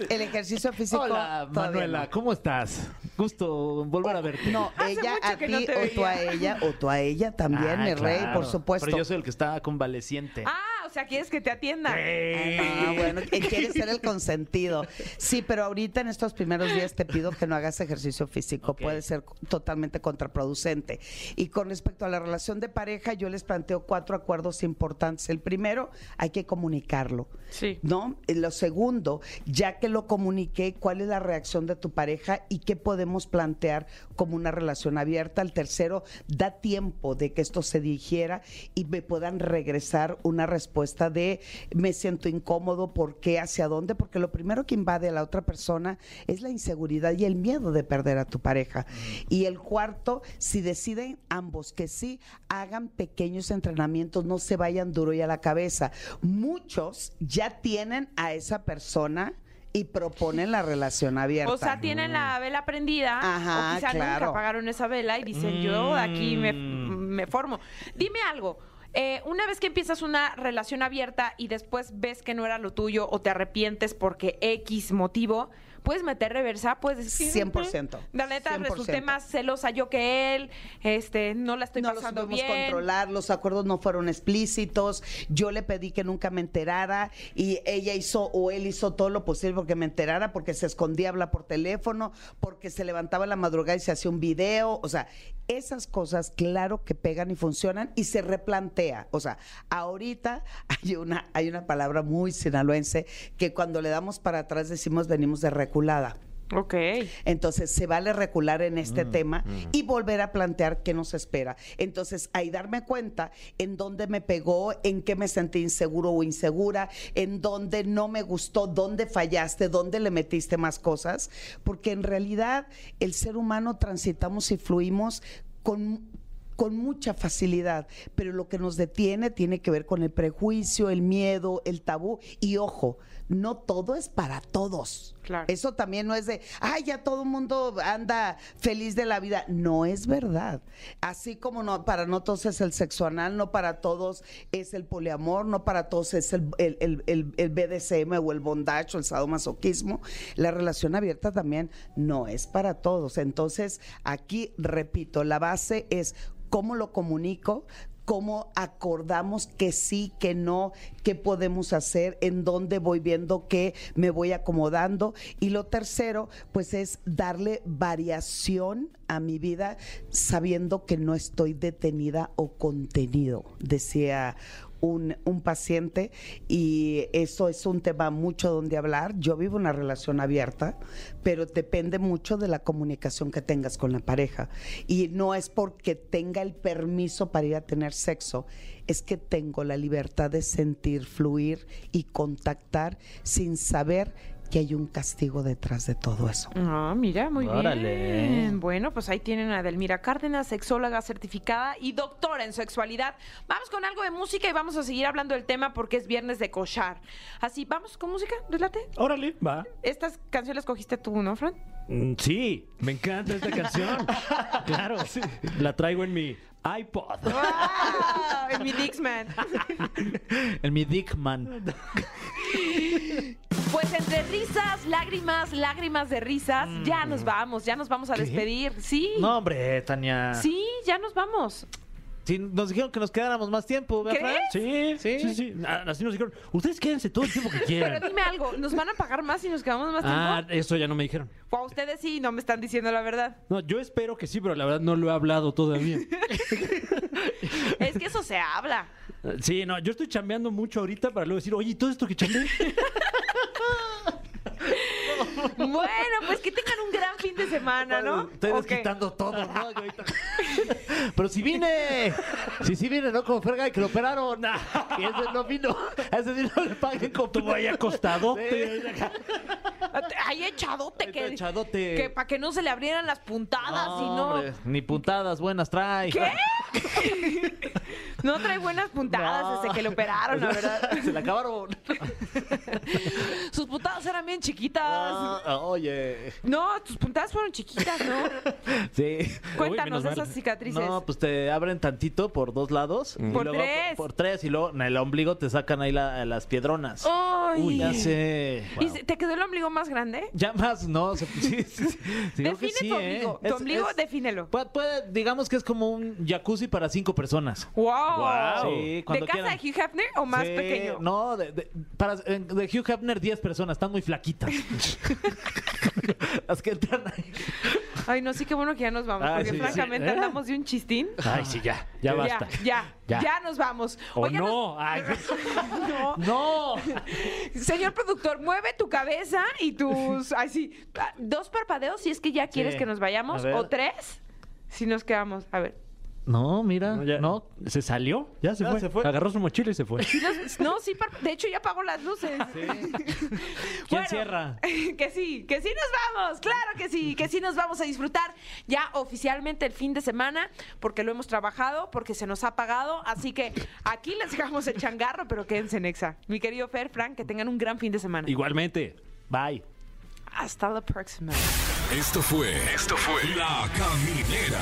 Speaker 6: El ejercicio físico.
Speaker 3: Hola, Manuela,
Speaker 6: no.
Speaker 3: ¿cómo estás? Gusto volver a verte.
Speaker 6: No,
Speaker 2: Hace
Speaker 6: ella
Speaker 2: mucho
Speaker 6: a
Speaker 2: que
Speaker 6: ti
Speaker 2: no te
Speaker 6: o tú a ella o tú a ella también,
Speaker 3: Ah,
Speaker 6: mi rey, por supuesto.
Speaker 3: Pero yo soy el que está convaleciente.
Speaker 2: Ah, sea, quieres que te atiendan.
Speaker 6: Ah, bueno, que quiere ser el consentido. Sí, pero ahorita en estos primeros días te pido que no hagas ejercicio físico, puede ser totalmente contraproducente. Y con respecto a la relación de pareja, yo les planteo cuatro acuerdos importantes. El primero, hay que comunicarlo.
Speaker 2: Sí.
Speaker 6: ¿No? Y Lo segundo, ya que lo comuniqué, ¿cuál es la reacción de tu pareja y qué podemos plantear como una relación abierta? El tercero, da tiempo de que esto se digiera y me puedan regresar una respuesta de me siento incómodo, ¿por qué? ¿Hacia dónde? Porque lo primero que invade a la otra persona es la inseguridad y el miedo de perder a tu pareja. Y el cuarto, si deciden ambos que sí, hagan pequeños entrenamientos, no se vayan duro y a la cabeza. Muchos ya tienen a esa persona y proponen la relación abierta.
Speaker 2: O sea, tienen la vela prendida
Speaker 6: Ajá,
Speaker 2: o quizá nunca
Speaker 6: claro.
Speaker 2: apagaron esa vela y dicen, yo aquí me,
Speaker 3: Mm.
Speaker 2: me formo. Dime algo. Eh, una vez que empiezas una relación abierta y después ves que no era lo tuyo o te arrepientes porque X motivo, puedes meter reversa, puedes decir...
Speaker 6: 100%,
Speaker 2: La neta,
Speaker 6: 100%.
Speaker 2: resulté más celosa yo que él, este, no la estoy
Speaker 6: no los
Speaker 2: pasando
Speaker 6: supimos
Speaker 2: bien.
Speaker 6: controlar, los acuerdos no fueron explícitos, yo le pedí que nunca me enterara y ella hizo o él hizo todo lo posible porque me enterara, porque se escondía habla por teléfono, porque se levantaba en la madrugada y se hacía un video, o sea, esas cosas claro que pegan y funcionan y se replantea, o sea, ahorita <laughs> hay una hay una palabra muy sinaloense que cuando le damos para atrás decimos venimos de reculada.
Speaker 2: Ok.
Speaker 6: Entonces, se vale recular en este tema y volver a plantear qué nos espera. Entonces, ahí darme cuenta en dónde me pegó, en qué me sentí inseguro o insegura, en dónde no me gustó, dónde fallaste, dónde le metiste más cosas, porque en realidad el ser humano transitamos y fluimos con con mucha facilidad, pero lo que nos detiene tiene que ver con el prejuicio, el miedo, el tabú y ojo, no todo es para todos.
Speaker 2: Claro.
Speaker 6: Eso también no es de, ay, ya todo el mundo anda feliz de la vida. No es verdad. Así como no para no todos es el sexo anal, no para todos es el poliamor, no para todos es el, el, el- el- el BDSM o el bondage o el sadomasoquismo. La relación abierta también no es para todos. Entonces, aquí, repito, la base es cómo lo comunico, cómo acordamos que sí, que no, qué podemos hacer, en dónde voy viendo que me voy acomodando. Y lo tercero, pues es darle variación a mi vida sabiendo que no estoy detenida o contenido, decía un, paciente y eso es un tema mucho donde hablar. Yo vivo una relación abierta, pero depende mucho de la comunicación que tengas con la pareja. Y no es porque tenga el permiso para ir a tener sexo, es que tengo la libertad de sentir, fluir y contactar sin saber que hay un castigo detrás de todo eso.
Speaker 2: Ah, mira, muy
Speaker 3: Órale.
Speaker 2: bien. Bueno, pues ahí tienen a Delmira Cárdenas, sexóloga certificada y doctora en sexualidad. Vamos con algo de música y vamos a seguir hablando del tema porque es viernes de cochar. Así, vamos con música, ¿relate?
Speaker 4: Órale, va.
Speaker 2: Estas canciones las cogiste tú, ¿no, Fran?
Speaker 4: Mm, Sí, me encanta esta canción. <laughs> claro, la traigo en mi iPod. <laughs>
Speaker 2: ¡Wow! En mi Dixman.
Speaker 3: El mi Dickman.
Speaker 2: Pues entre risas, lágrimas, lágrimas de risas, ya nos vamos, ya nos vamos a despedir. Sí.
Speaker 3: No, hombre, Tania.
Speaker 2: Sí, ya nos vamos.
Speaker 3: Sí, nos dijeron que nos quedáramos más tiempo, ¿verdad?
Speaker 4: Sí,
Speaker 3: Sí.
Speaker 4: sí, sí, Ah, Así nos dijeron, ustedes quédense todo el tiempo que
Speaker 2: Pero
Speaker 4: quieran.
Speaker 2: dime algo, ¿nos van a pagar más si nos quedamos más
Speaker 4: Ah,
Speaker 2: tiempo?
Speaker 4: eso ya no me dijeron.
Speaker 2: O a ustedes sí, no me están diciendo la verdad.
Speaker 4: No, yo espero que sí, pero la verdad no lo he hablado todavía. <laughs>
Speaker 2: Es que eso se habla.
Speaker 4: Sí, no, yo estoy chambeando mucho ahorita para luego decir, oye, ¿y todo esto que chambeé? <laughs>
Speaker 2: Bueno, pues que tengan un gran fin de semana, ¿no?
Speaker 3: Estoy desquitando todo, ¿no? <laughs> Ahorita- Pero si vine. Sí, sí vine, ¿no? Como Fergay, que lo operaron. <laughs> Y ese no vino. A ese sí no le paguen con
Speaker 4: ¿Tú ahí acostado?
Speaker 2: Ahí echadote,
Speaker 3: Ahí
Speaker 2: que,
Speaker 3: echadote.
Speaker 2: que para que no se le abrieran las puntadas y no.
Speaker 3: hombre, Ni puntadas buenas trae.
Speaker 2: ¿Qué? <laughs> No trae buenas puntadas
Speaker 3: No.
Speaker 2: desde que le operaron, la verdad.
Speaker 3: Se le acabaron.
Speaker 2: Puntadas eran bien chiquitas.
Speaker 3: Ah, oye.
Speaker 2: No, tus puntadas fueron chiquitas, ¿no? <laughs>
Speaker 3: Sí.
Speaker 2: Cuéntanos
Speaker 4: mal.
Speaker 2: esas cicatrices.
Speaker 3: No, pues te abren tantito por dos lados. y
Speaker 2: Por
Speaker 3: luego
Speaker 2: tres.
Speaker 3: Por, tres. Y luego en el ombligo te sacan ahí la- las piedronas.
Speaker 2: Ay.
Speaker 3: Uy, ya sé.
Speaker 2: ¿Y
Speaker 3: Wow.
Speaker 2: te quedó el ombligo más grande?
Speaker 3: Ya más, no. se- sí, sí, sí.
Speaker 2: Define
Speaker 3: sí,
Speaker 2: tu
Speaker 3: ¿eh?
Speaker 2: ombligo. Tu
Speaker 3: Es-
Speaker 2: ombligo,
Speaker 3: es-
Speaker 2: defínelo.
Speaker 3: Puede, puede- digamos que es como un jacuzzi para cinco personas.
Speaker 2: ¡Wow!
Speaker 3: Sí,
Speaker 2: ¿De casa
Speaker 3: quieran.
Speaker 2: de Hugh Hefner o más
Speaker 3: Sí,
Speaker 2: pequeño?
Speaker 3: No, de, de- para, de Hugh Hefner 10 personas, están muy flaquitas. <laughs> Las que entran ahí.
Speaker 2: Ay, no, sí, qué bueno que ya nos vamos.
Speaker 3: Ay,
Speaker 2: porque
Speaker 3: sí,
Speaker 2: francamente
Speaker 4: sí. ¿Eh?
Speaker 2: andamos de un chistín.
Speaker 4: Ay, sí, ya, ya basta.
Speaker 2: Ya, ya,
Speaker 4: Ya.
Speaker 2: ya, nos vamos.
Speaker 4: ¿O no? Ay, <laughs>
Speaker 2: no.
Speaker 3: ¡No!
Speaker 2: Señor productor, mueve tu cabeza y tus. Ay, sí. ah, Dos parpadeos si es que ya quieres
Speaker 3: Sí.
Speaker 2: que nos vayamos. O tres si nos quedamos. A ver.
Speaker 3: No, mira.
Speaker 4: no, ya-
Speaker 3: No.
Speaker 4: ¿Se salió? Ya se,
Speaker 3: Ya
Speaker 4: fue.
Speaker 3: se fue.
Speaker 4: Agarró su mochila y se fue.
Speaker 2: Los- no, sí, par- de hecho ya apagó las luces. <laughs>
Speaker 3: ¿Quién
Speaker 2: Bueno,
Speaker 3: cierra? <laughs>
Speaker 2: Que sí, que sí nos vamos, claro que sí, que sí nos vamos a disfrutar ya oficialmente el fin de semana, porque lo hemos trabajado, porque se nos ha pagado, así que aquí les dejamos el changarro, pero quédense en Exa. Mi querido Fer, Frank, que tengan un gran fin de semana.
Speaker 4: Igualmente.
Speaker 3: Bye.
Speaker 2: Hasta la próxima.
Speaker 1: Esto fue. Esto fue. La Caminera.